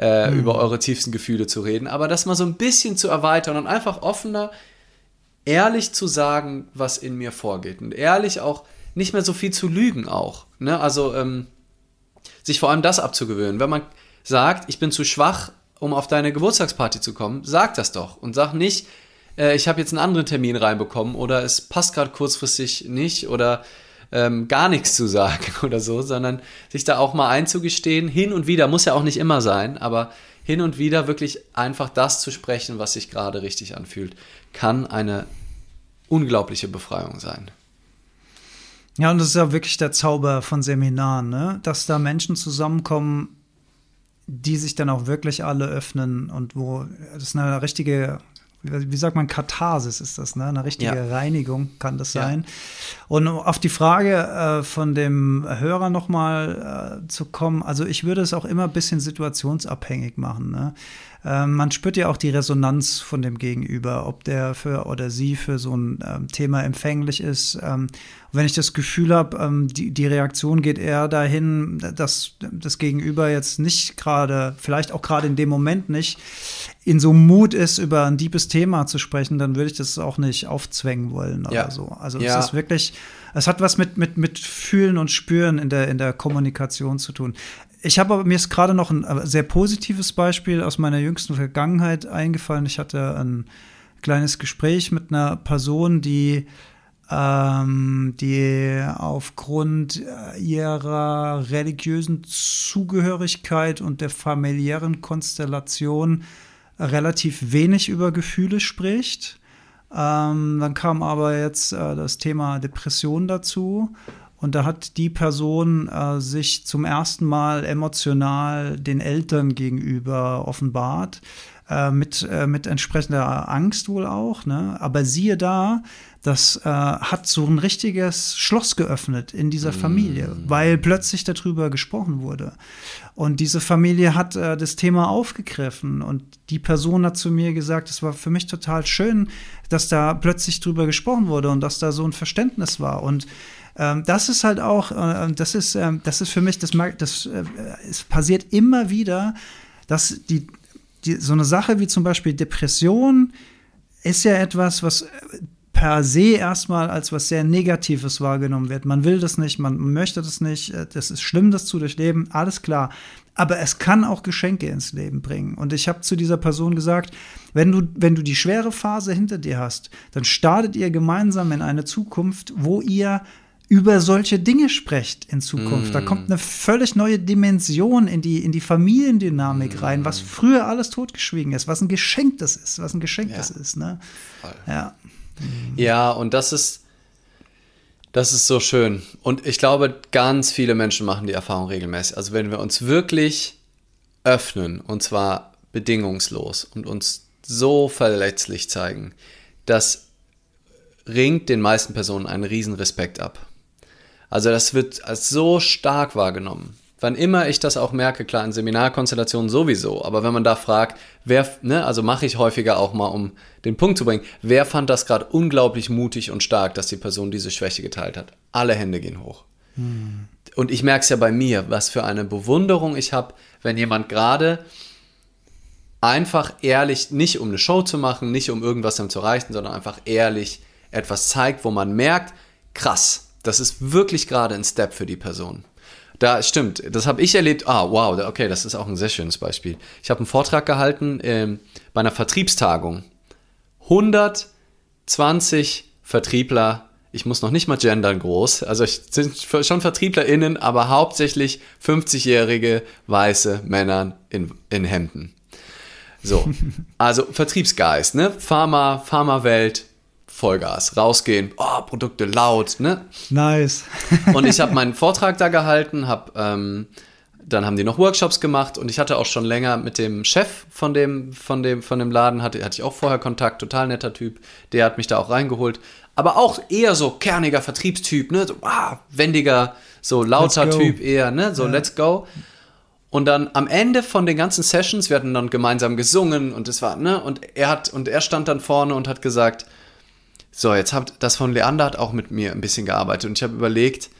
äh, über eure tiefsten Gefühle zu reden, aber das mal so ein bisschen zu erweitern und einfach offener, ehrlich zu sagen, was in mir vorgeht. Und ehrlich auch nicht mehr so viel zu lügen auch. Ne? Also ähm, sich vor allem das abzugewöhnen. Wenn man sagt, ich bin zu schwach, um auf deine Geburtstagsparty zu kommen, sag das doch. Und sag nicht, äh, ich habe jetzt einen anderen Termin reinbekommen oder es passt gerade kurzfristig nicht oder ähm, gar nichts zu sagen [LAUGHS] oder so, sondern sich da auch mal einzugestehen, hin und wieder, muss ja auch nicht immer sein, aber hin und wieder wirklich einfach das zu sprechen, was sich gerade richtig anfühlt, kann eine unglaubliche Befreiung sein. Ja, und das ist ja wirklich der Zauber von Seminaren, ne? dass da Menschen zusammenkommen, die sich dann auch wirklich alle öffnen und wo das eine richtige, wie sagt man, Katharsis ist das, ne? Eine richtige Ja. Reinigung kann das Ja. sein. Und um auf die Frage äh, von dem Hörer nochmal äh, zu kommen, also ich würde es auch immer ein bisschen situationsabhängig machen. Ne? Ähm, man spürt ja auch die Resonanz von dem Gegenüber, ob der für oder sie für so ein ähm, Thema empfänglich ist. Ähm, wenn ich das Gefühl habe, ähm, die, die Reaktion geht eher dahin, dass das Gegenüber jetzt nicht gerade, vielleicht auch gerade in dem Moment nicht, in so Mut ist, über ein deepes Thema zu sprechen, dann würde ich das auch nicht aufzwängen wollen oder Ja. so. Also Ja. es ist wirklich, es hat was mit, mit, mit Fühlen und Spüren in der, in der Kommunikation zu tun. Ich habe mir ist gerade noch ein äh, sehr positives Beispiel aus meiner jüngsten Vergangenheit eingefallen. Ich hatte ein kleines Gespräch mit einer Person, die ähm, die aufgrund äh, ihrer religiösen Zugehörigkeit und der familiären Konstellation relativ wenig über Gefühle spricht. Ähm, dann kam aber jetzt äh, das Thema Depression dazu. Und da hat die Person äh, sich zum ersten Mal emotional den Eltern gegenüber offenbart. Äh, mit, äh, mit entsprechender Angst wohl auch. Ne? Aber siehe da, das äh, hat so ein richtiges Schloss geöffnet in dieser Familie, mm. weil plötzlich darüber gesprochen wurde. Und diese Familie hat äh, das Thema aufgegriffen und die Person hat zu mir gesagt, es war für mich total schön, dass da plötzlich drüber gesprochen wurde und dass da so ein Verständnis war. Und das ist halt auch, äh, das ist, äh, das ist für mich, das, das äh, es passiert immer wieder, dass die die, so eine Sache wie zum Beispiel Depression ist ja etwas, was per se erstmal als was sehr Negatives wahrgenommen wird. Man will das nicht, man möchte das nicht, äh, das ist schlimm, das zu durchleben, alles klar. Aber es kann auch Geschenke ins Leben bringen. Und ich habe zu dieser Person gesagt, wenn du, wenn du die schwere Phase hinter dir hast, dann startet ihr gemeinsam in eine Zukunft, wo ihr über solche Dinge sprecht in Zukunft. Mm. Da kommt eine völlig neue Dimension in die, in die Familiendynamik mm. rein, was früher alles totgeschwiegen ist, was ein Geschenk das ist, was ein Geschenk ja. das ist. Ne? Ja. ja, und das ist, das ist so schön. Und ich glaube, ganz viele Menschen machen die Erfahrung regelmäßig. Also wenn wir uns wirklich öffnen, und zwar bedingungslos und uns so verletzlich zeigen, das ringt den meisten Personen einen riesen Respekt ab. Also das wird als so stark wahrgenommen. Wann immer ich das auch merke, klar in Seminarkonstellationen sowieso, aber wenn man da fragt, wer, ne, also mache ich häufiger auch mal, um den Punkt zu bringen, wer fand das gerade unglaublich mutig und stark, dass die Person diese Schwäche geteilt hat? Alle Hände gehen hoch. Hm. Und ich merke es ja bei mir, was für eine Bewunderung ich habe, wenn jemand gerade einfach ehrlich, nicht um eine Show zu machen, nicht um irgendwas dann zu erreichen, sondern einfach ehrlich etwas zeigt, wo man merkt, krass, das ist wirklich gerade ein Step für die Person. Da stimmt, das habe ich erlebt. Ah, wow, okay, das ist auch ein sehr schönes Beispiel. Ich habe einen Vortrag gehalten ähm, bei einer Vertriebstagung. 120 Vertriebler, ich muss noch nicht mal gendern groß, also ich sind schon VertrieblerInnen, aber hauptsächlich 50-jährige weiße Männer in, in Hemden. So, also Vertriebsgeist, ne? Pharma, Pharmawelt, Vollgas, rausgehen, oh, Produkte laut, ne? Nice. [LAUGHS] und ich habe meinen Vortrag da gehalten, habe ähm, dann haben die noch Workshops gemacht und ich hatte auch schon länger mit dem Chef von dem, von dem, von dem Laden, hatte, hatte ich auch vorher Kontakt, total netter Typ, der hat mich da auch reingeholt. Aber auch eher so kerniger Vertriebstyp, ne? So, ah, wendiger, so lauter Typ eher, ne? So ja. let's go. Und dann am Ende von den ganzen Sessions, wir hatten dann gemeinsam gesungen und es war, ne? Und er hat, und er stand dann vorne und hat gesagt, so, jetzt habt das von Leander hat auch mit mir ein bisschen gearbeitet und ich habe überlegt,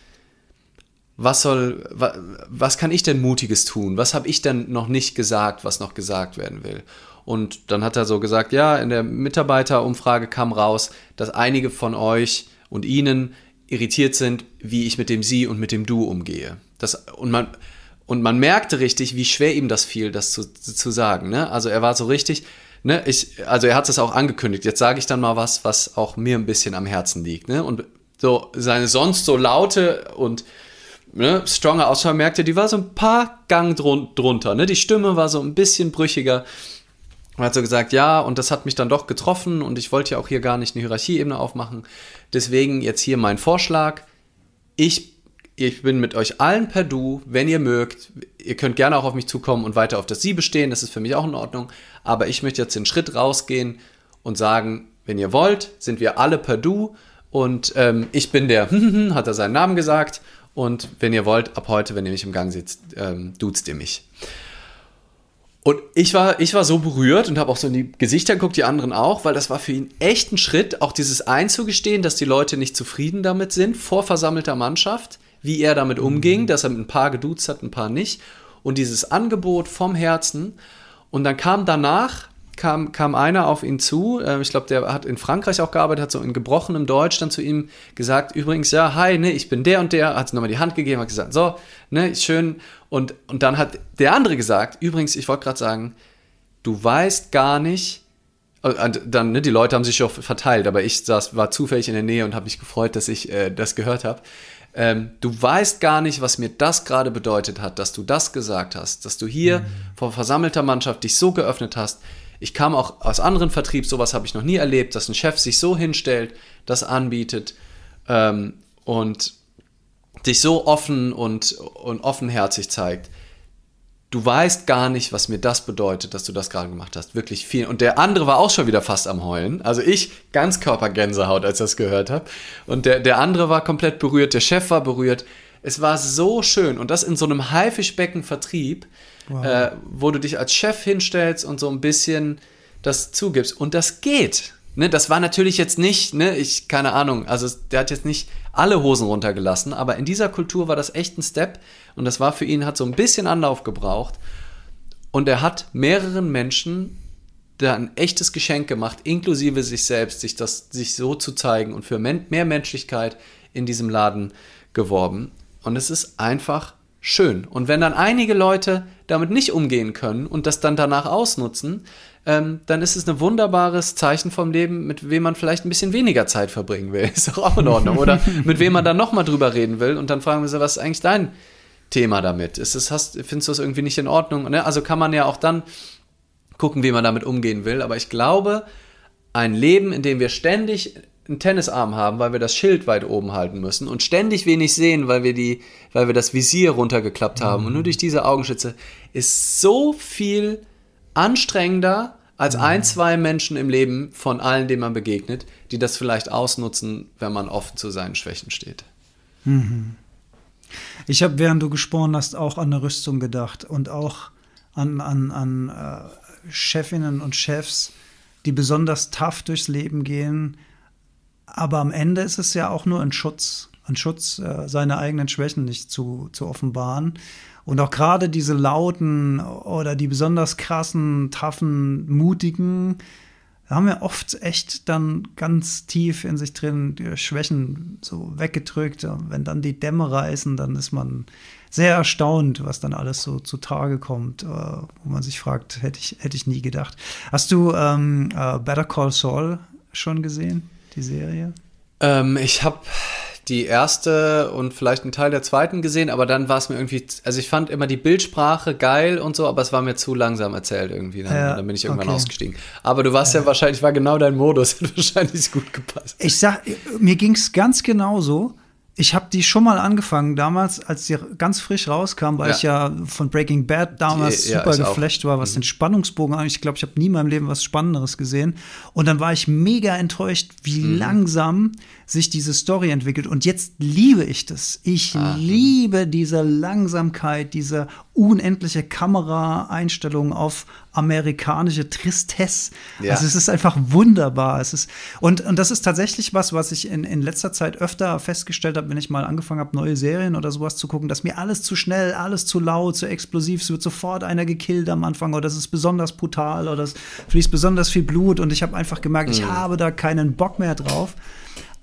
was soll, was, was kann ich denn Mutiges tun? Was habe ich denn noch nicht gesagt, was noch gesagt werden will? Und dann hat er so gesagt, ja, in der Mitarbeiterumfrage kam raus, dass einige von euch und Ihnen irritiert sind, wie ich mit dem Sie und mit dem Du umgehe. Das, und man, und man merkte richtig, wie schwer ihm das fiel, das zu, zu sagen. Ne? Also er war so richtig, ne, ich, also er hat es auch angekündigt. Jetzt sage ich dann mal was, was auch mir ein bisschen am Herzen liegt. Ne? Und so seine sonst so laute und ne, stronger Auswahl merkte, die war so ein paar Gang drun drunter. Ne? Die Stimme war so ein bisschen brüchiger. Und hat so gesagt, ja, und das hat mich dann doch getroffen und ich wollte ja auch hier gar nicht eine Hierarchieebene aufmachen. Deswegen jetzt hier mein Vorschlag. Ich ich bin mit euch allen per Du, wenn ihr mögt. Ihr könnt gerne auch auf mich zukommen und weiter auf das Sie bestehen, das ist für mich auch in Ordnung. Aber ich möchte jetzt den Schritt rausgehen und sagen, wenn ihr wollt, sind wir alle per Du und ähm, ich bin der, [LAUGHS] hat er seinen Namen gesagt. Und wenn ihr wollt, ab heute, wenn ihr mich im Gang sitzt, ähm, duzt ihr mich. Und ich war, ich war so berührt und habe auch so in die Gesichter geguckt, die anderen auch, weil das war für ihn echt ein Schritt, auch dieses einzugestehen, dass die Leute nicht zufrieden damit sind, vor versammelter Mannschaft wie er damit umging, mhm. dass er mit ein paar geduzt hat, ein paar nicht. Und dieses Angebot vom Herzen. Und dann kam danach, kam, kam einer auf ihn zu, äh, ich glaube, der hat in Frankreich auch gearbeitet, hat so in gebrochenem Deutsch dann zu ihm gesagt, übrigens, ja, hi, ne, ich bin der und der, hat nochmal die Hand gegeben, hat gesagt, so, ne, schön. Und, und dann hat der andere gesagt, übrigens, ich wollte gerade sagen, du weißt gar nicht, Und dann, ne, die Leute haben sich auch verteilt, aber ich saß, war zufällig in der Nähe und habe mich gefreut, dass ich äh, das gehört habe. Ähm, du weißt gar nicht, was mir das gerade bedeutet hat, dass du das gesagt hast, dass du hier mhm. vor versammelter Mannschaft dich so geöffnet hast. Ich kam auch aus anderen Vertriebs, sowas habe ich noch nie erlebt, dass ein Chef sich so hinstellt, das anbietet ähm, und dich so offen und, und offenherzig zeigt du weißt gar nicht, was mir das bedeutet, dass du das gerade gemacht hast. Wirklich viel. Und der andere war auch schon wieder fast am Heulen. Also ich ganz Körpergänsehaut, als ich das gehört habe. Und der, der andere war komplett berührt, der Chef war berührt. Es war so schön. Und das in so einem Haifischbecken-Vertrieb, wow. äh, wo du dich als Chef hinstellst und so ein bisschen das zugibst. Und das geht. Ne, das war natürlich jetzt nicht, ne, ich, keine Ahnung, also der hat jetzt nicht alle Hosen runtergelassen, aber in dieser Kultur war das echt ein Step und das war für ihn, hat so ein bisschen Anlauf gebraucht und er hat mehreren Menschen da ein echtes Geschenk gemacht, inklusive sich selbst, sich das, sich so zu zeigen und für mehr Menschlichkeit in diesem Laden geworben und es ist einfach schön. Und wenn dann einige Leute damit nicht umgehen können und das dann danach ausnutzen, ähm, dann ist es ein wunderbares Zeichen vom Leben, mit wem man vielleicht ein bisschen weniger Zeit verbringen will. [LAUGHS] Ist doch auch in Ordnung. Oder mit wem man dann nochmal drüber reden will und dann fragen wir sie, was ist eigentlich dein Thema damit? Ist es, hast, findest du das irgendwie nicht in Ordnung? Ne? Also kann man ja auch dann gucken, wie man damit umgehen will. Aber ich glaube, ein Leben, in dem wir ständig einen Tennisarm haben, weil wir das Schild weit oben halten müssen und ständig wenig sehen, weil wir die, weil wir das Visier runtergeklappt haben mhm. und nur durch diese Augenschütze ist so viel anstrengender als ein, mhm. zwei Menschen im Leben von allen, denen man begegnet, die das vielleicht ausnutzen, wenn man offen zu seinen Schwächen steht. Mhm. Ich habe, während du gesprochen hast, auch an eine Rüstung gedacht und auch an, an, an äh, Chefinnen und Chefs, die besonders tough durchs Leben gehen. Aber am Ende ist es ja auch nur ein Schutz, ein Schutz, äh, seine eigenen Schwächen nicht zu, zu offenbaren. Und auch gerade diese lauten oder die besonders krassen, taffen, mutigen, haben wir oft echt dann ganz tief in sich drin die Schwächen so weggedrückt. Wenn dann die Dämme reißen, dann ist man sehr erstaunt, was dann alles so zutage kommt, äh, wo man sich fragt, hätte ich, hätte ich nie gedacht. Hast du ähm, uh, Better Call Saul schon gesehen, die Serie? Ähm, ich habe die erste und vielleicht einen Teil der zweiten gesehen, aber dann war es mir irgendwie, also ich fand immer die Bildsprache geil und so, aber es war mir zu langsam erzählt irgendwie. Dann, ja, dann bin ich irgendwann okay. ausgestiegen. Aber du warst ja, ja wahrscheinlich, war genau dein Modus, [LAUGHS] hat wahrscheinlich gut gepasst. Ich sag, mir ging es ganz genauso. Ich habe die schon mal angefangen, damals, als die ganz frisch rauskam, weil ja. ich ja von Breaking Bad damals die, super ja, geflasht war, was mhm. den Spannungsbogen angeht. Ich glaube, ich habe nie in meinem Leben was Spannenderes gesehen. Und dann war ich mega enttäuscht, wie mhm. langsam sich diese Story entwickelt. Und jetzt liebe ich das. Ich ah. liebe diese Langsamkeit, diese unendliche Kameraeinstellung auf amerikanische Tristesse. Ja. Also es ist einfach wunderbar. Es ist, und, und das ist tatsächlich was, was ich in, in letzter Zeit öfter festgestellt habe, wenn ich mal angefangen habe, neue Serien oder sowas zu gucken, dass mir alles zu schnell, alles zu laut, zu explosiv, es wird sofort einer gekillt am Anfang oder das ist besonders brutal oder es fließt besonders viel Blut und ich habe einfach gemerkt, mhm. ich habe da keinen Bock mehr drauf.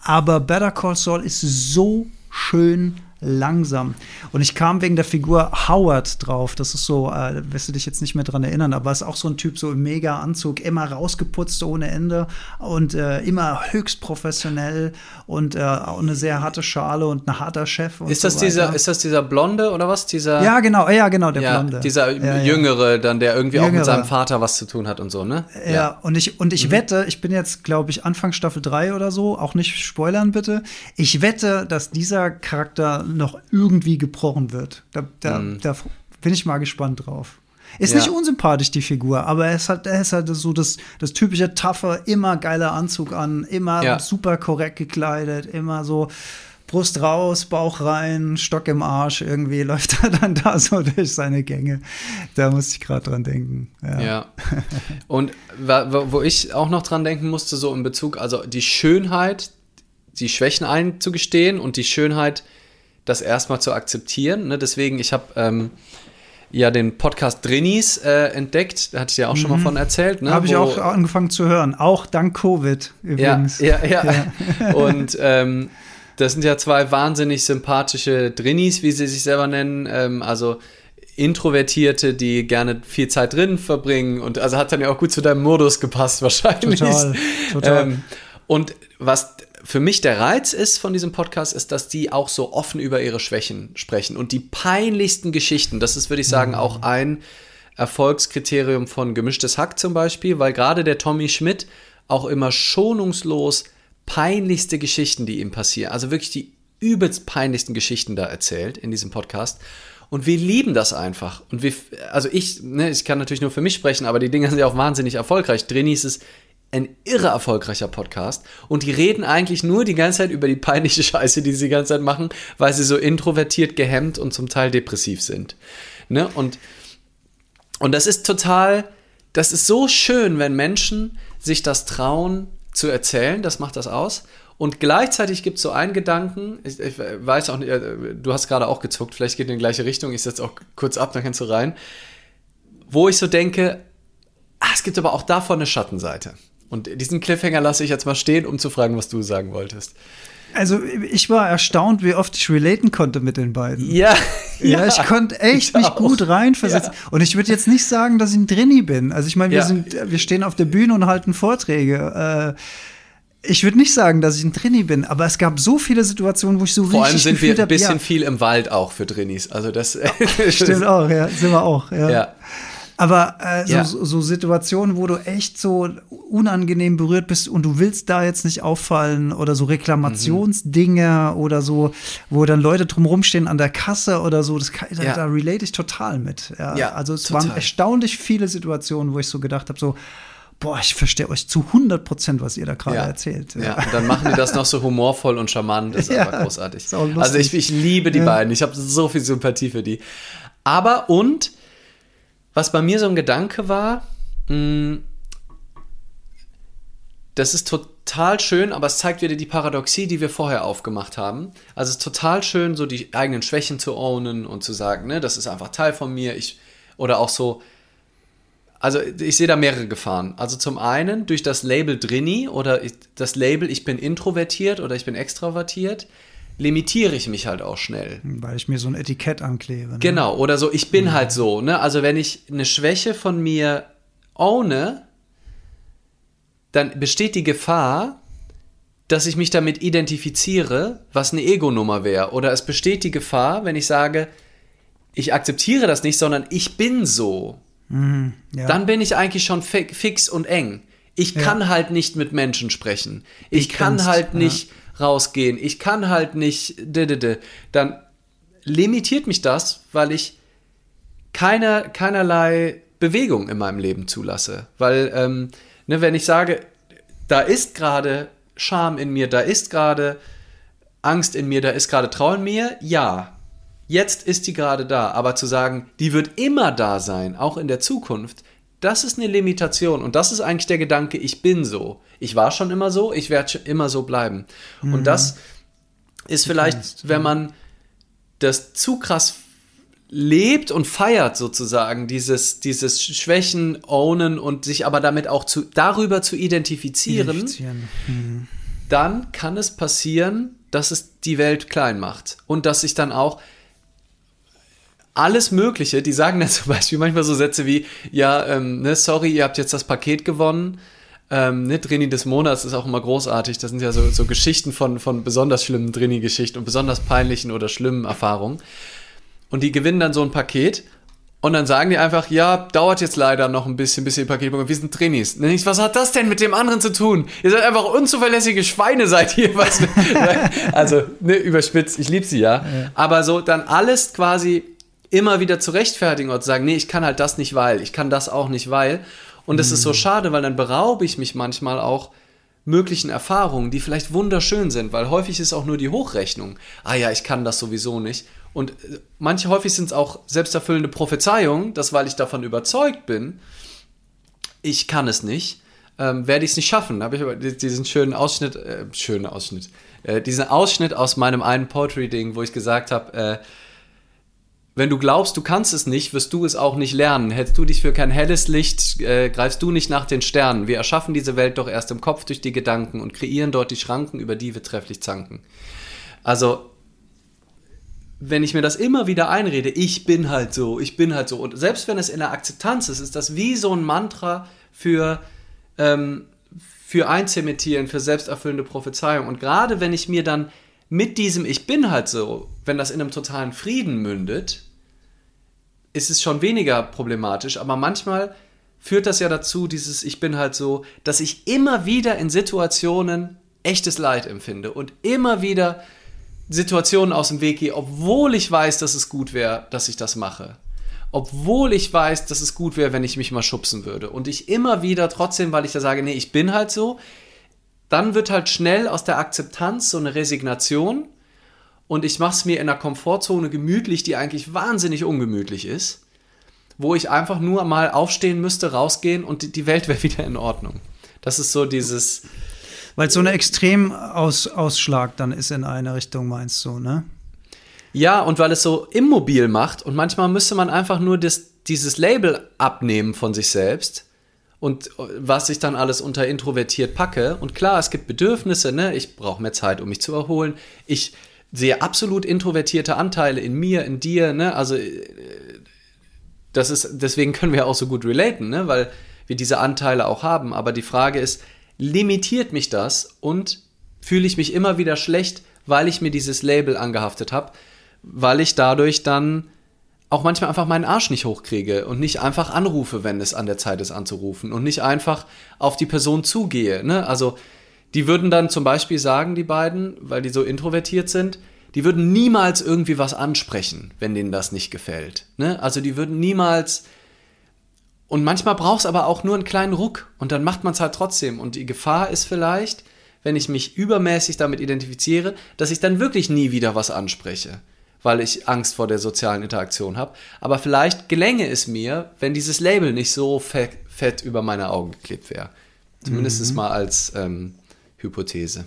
Aber Better Call Saul ist so schön langsam. Und ich kam wegen der Figur Howard drauf. Das ist so, äh, wirst du dich jetzt nicht mehr dran erinnern, aber ist auch so ein Typ, so im Mega-Anzug, immer rausgeputzt ohne Ende und äh, immer höchst professionell und äh, auch eine sehr harte Schale und ein harter Chef. ist, das so dieser, ist das dieser Blonde oder was? Dieser, ja, genau, ja, genau, der ja, Blonde. Dieser ja, Jüngere, dann, der irgendwie Jüngere. auch mit seinem Vater was zu tun hat und so, ne? Ja, ja. und ich, und ich mhm. wette, ich bin jetzt, glaube ich, Anfang Staffel 3 oder so, auch nicht spoilern bitte. Ich wette, dass dieser Charakter noch irgendwie gebrochen wird. Da, da, mhm. da bin ich mal gespannt drauf. Ist ja. nicht unsympathisch, die Figur, aber er ist halt, er ist halt so das, das typische Taffe, immer geiler Anzug an, immer ja. super korrekt gekleidet, immer so Brust raus, Bauch rein, Stock im Arsch, irgendwie [LAUGHS] läuft er dann da so durch seine Gänge. Da muss ich gerade dran denken. Ja. ja. Und wo ich auch noch dran denken musste, so in Bezug, also die Schönheit, die Schwächen einzugestehen und die Schönheit, das erstmal zu akzeptieren. Ne? Deswegen, ich habe ähm, ja den Podcast Drinis äh, entdeckt, da hatte ich ja auch schon mal mhm. von erzählt. Ne? Habe ich auch angefangen zu hören, auch dank Covid übrigens. Ja, ja, ja. ja. [LAUGHS] Und ähm, das sind ja zwei wahnsinnig sympathische Drinis, wie sie sich selber nennen. Ähm, also Introvertierte, die gerne viel Zeit drin verbringen und also hat dann ja auch gut zu deinem Modus gepasst wahrscheinlich. Total, total. Ähm, und was für mich der Reiz ist von diesem Podcast, ist, dass die auch so offen über ihre Schwächen sprechen und die peinlichsten Geschichten. Das ist, würde ich sagen, auch ein Erfolgskriterium von Gemischtes Hack zum Beispiel, weil gerade der Tommy Schmidt auch immer schonungslos peinlichste Geschichten, die ihm passieren, also wirklich die übelst peinlichsten Geschichten da erzählt in diesem Podcast. Und wir lieben das einfach. Und wir, also ich, ne, ich kann natürlich nur für mich sprechen, aber die Dinge sind ja auch wahnsinnig erfolgreich. Drinis ist ein irre erfolgreicher Podcast und die reden eigentlich nur die ganze Zeit über die peinliche [LAUGHS] Scheiße, die sie die ganze Zeit machen, weil sie so introvertiert, gehemmt und zum Teil depressiv sind. Ne? Und, und das ist total, das ist so schön, wenn Menschen sich das trauen zu erzählen, das macht das aus. Und gleichzeitig gibt es so einen Gedanken, ich, ich, weiß auch nicht, äh, du hast gerade auch gezuckt, vielleicht geht in die gleiche Richtung, ich setze auch kurz ab, dann kannst du rein, wo ich so denke, ah, es gibt aber auch davon eine Schattenseite. Und diesen Cliffhanger lasse ich jetzt mal stehen, um zu fragen, was du sagen wolltest. Also ich war erstaunt, wie oft ich relaten konnte mit den beiden. Ja, ja, [LAUGHS] ja ich konnte echt ich mich gut reinversetzen. Ja. Und ich würde jetzt nicht sagen, dass ich ein Drini bin. Also ich meine, wir ja. sind, wir stehen auf der Bühne und halten Vorträge. Äh, ich würde nicht sagen, dass ich ein Drini bin, aber es gab so viele Situationen, wo ich so Vor richtig Vor allem sind wir ein bisschen hab, viel im Wald auch für Drinis. Also das [LAUGHS] stimmt auch, ja, sind wir auch. Ja. ja. Aber äh, so, ja. so, Situationen, wo du echt so unangenehm berührt bist und du willst da jetzt nicht auffallen oder so Reklamationsdinge mhm. oder so, wo dann Leute drumherum stehen an der Kasse oder so, das kann, ja. da, relate ich total mit. Ja, ja also es total. waren erstaunlich viele Situationen, wo ich so gedacht habe, so, boah, ich verstehe euch zu 100 Prozent, was ihr da gerade ja. erzählt. Ja. ja. und dann machen die das noch so humorvoll und charmant, das ist [LAUGHS] ja, einfach großartig. Ist also ich, ich liebe die beiden, ich habe so viel Sympathie für die. Aber und was bei mir so ein Gedanke war, hm, das ist total schön, aber es zeigt wieder die Paradoxie, die wir vorher aufgemacht haben. Also es ist total schön, so die eigenen Schwächen zu ownen und zu sagen, ne, das ist einfach Teil von mir. Ich, oder auch so, also ich sehe da mehrere Gefahren. Also zum einen durch das Label Drini oder das Label, ich bin introvertiert oder ich bin extrovertiert, limitiere ich mich halt auch schnell. Weil ich mir so ein Etikett anklebe. Ne? Genau, oder so, ich bin ja. halt so. Ne? Also wenn ich eine Schwäche von mir ohne, dann besteht die Gefahr, dass ich mich damit identifiziere, was eine Ego-Nummer wäre. Oder es besteht die Gefahr, wenn ich sage, ich akzeptiere das nicht, sondern ich bin so. Mhm, ja. Dann bin ich eigentlich schon fix und eng. Ich kann ja. halt nicht mit Menschen sprechen. Ich, ich kann halt nicht rausgehen. Ich kann halt nicht, dann limitiert mich das, weil ich keine, keinerlei Bewegung in meinem Leben zulasse. Weil, ähm, ne, wenn ich sage, da ist gerade Scham in mir, da ist gerade Angst in mir, da ist gerade Trauer in mir, ja, jetzt ist die gerade da. Aber zu sagen, die wird immer da sein, auch in der Zukunft, das ist eine Limitation und das ist eigentlich der Gedanke, ich bin so. Ich war schon immer so, ich werde immer so bleiben. Mhm. Und das ist vielleicht, wenn man das zu krass lebt und feiert sozusagen dieses, dieses Schwächen ownen und sich aber damit auch zu, darüber zu identifizieren, mhm. dann kann es passieren, dass es die Welt klein macht und dass sich dann auch alles Mögliche. Die sagen dann [LAUGHS] zum Beispiel manchmal so Sätze wie, ja, ähm, ne, sorry, ihr habt jetzt das Paket gewonnen. Ähm, ne, Drini des Monats ist auch immer großartig. Das sind ja so, so Geschichten von, von besonders schlimmen Drini-Geschichten und besonders peinlichen oder schlimmen Erfahrungen. Und die gewinnen dann so ein Paket und dann sagen die einfach, ja, dauert jetzt leider noch ein bisschen, bis ihr Paket bekommt. Wir sind Trainees. Was hat das denn mit dem anderen zu tun? Ihr seid einfach unzuverlässige Schweine, seid ihr. Was, [LAUGHS] also, ne, überspitzt, ich liebe sie ja. ja. Aber so dann alles quasi immer wieder zu rechtfertigen oder zu sagen, nee, ich kann halt das nicht, weil, ich kann das auch nicht, weil. Und das mhm. ist so mhm. schade, weil dann beraube ich mich manchmal auch möglichen Erfahrungen, die vielleicht wunderschön sind, weil häufig ist auch nur die Hochrechnung. Ah ja, ich kann das sowieso nicht. Und äh, manche häufig sind es auch selbsterfüllende Prophezeiungen, dass weil ich davon überzeugt bin, ich kann es nicht, ähm, werde ich es nicht schaffen. Da habe ich aber diesen schönen Ausschnitt, äh, schönen Ausschnitt, äh, diesen Ausschnitt aus meinem einen Poetry-Ding, wo ich gesagt habe, äh, wenn du glaubst, du kannst es nicht, wirst du es auch nicht lernen. Hältst du dich für kein helles Licht, äh, greifst du nicht nach den Sternen. Wir erschaffen diese Welt doch erst im Kopf durch die Gedanken und kreieren dort die Schranken, über die wir trefflich zanken. Also, wenn ich mir das immer wieder einrede, ich bin halt so, ich bin halt so. Und selbst wenn es in der Akzeptanz ist, ist das wie so ein Mantra für, ähm, für Einzementieren, für selbsterfüllende Prophezeiung. Und gerade wenn ich mir dann mit diesem Ich bin halt so, wenn das in einem totalen Frieden mündet, ist es schon weniger problematisch. Aber manchmal führt das ja dazu, dieses Ich bin halt so, dass ich immer wieder in Situationen echtes Leid empfinde und immer wieder Situationen aus dem Weg gehe, obwohl ich weiß, dass es gut wäre, dass ich das mache. Obwohl ich weiß, dass es gut wäre, wenn ich mich mal schubsen würde. Und ich immer wieder trotzdem, weil ich da sage, nee, ich bin halt so, dann wird halt schnell aus der Akzeptanz so eine Resignation und ich mache es mir in einer Komfortzone gemütlich, die eigentlich wahnsinnig ungemütlich ist, wo ich einfach nur mal aufstehen müsste, rausgehen und die Welt wäre [LAUGHS] wieder in Ordnung. Das ist so dieses, weil es so ein Extremausschlag dann ist in eine Richtung, meinst du, ne? Ja, und weil es so immobil macht und manchmal müsste man einfach nur das, dieses Label abnehmen von sich selbst und was ich dann alles unter introvertiert packe. Und klar, es gibt Bedürfnisse, ne? Ich brauche mehr Zeit, um mich zu erholen. Ich sehe absolut introvertierte Anteile in mir, in dir, ne? Also äh, das ist, deswegen können wir auch so gut relaten, ne? Weil wir diese Anteile auch haben. Aber die Frage ist, limitiert mich das und fühle ich mich immer wieder schlecht, weil ich mir dieses Label angehaftet habe, weil ich dadurch dann auch manchmal einfach meinen Arsch nicht hochkriege und nicht einfach anrufe, wenn es an der Zeit ist anzurufen und nicht einfach auf die Person zugehe. Ne? Also die würden dann zum Beispiel sagen, die beiden, weil die so introvertiert sind, die würden niemals irgendwie was ansprechen, wenn denen das nicht gefällt. Ne? Also die würden niemals und manchmal braucht es aber auch nur einen kleinen Ruck und dann macht man es halt trotzdem. Und die Gefahr ist vielleicht, wenn ich mich übermäßig damit identifiziere, dass ich dann wirklich nie wieder was anspreche, weil ich Angst vor der sozialen Interaktion habe. Aber vielleicht gelänge es mir, wenn dieses Label nicht so fett, fett über meine Augen geklebt wäre. Zumindest mhm. mal als ähm, Hypothese.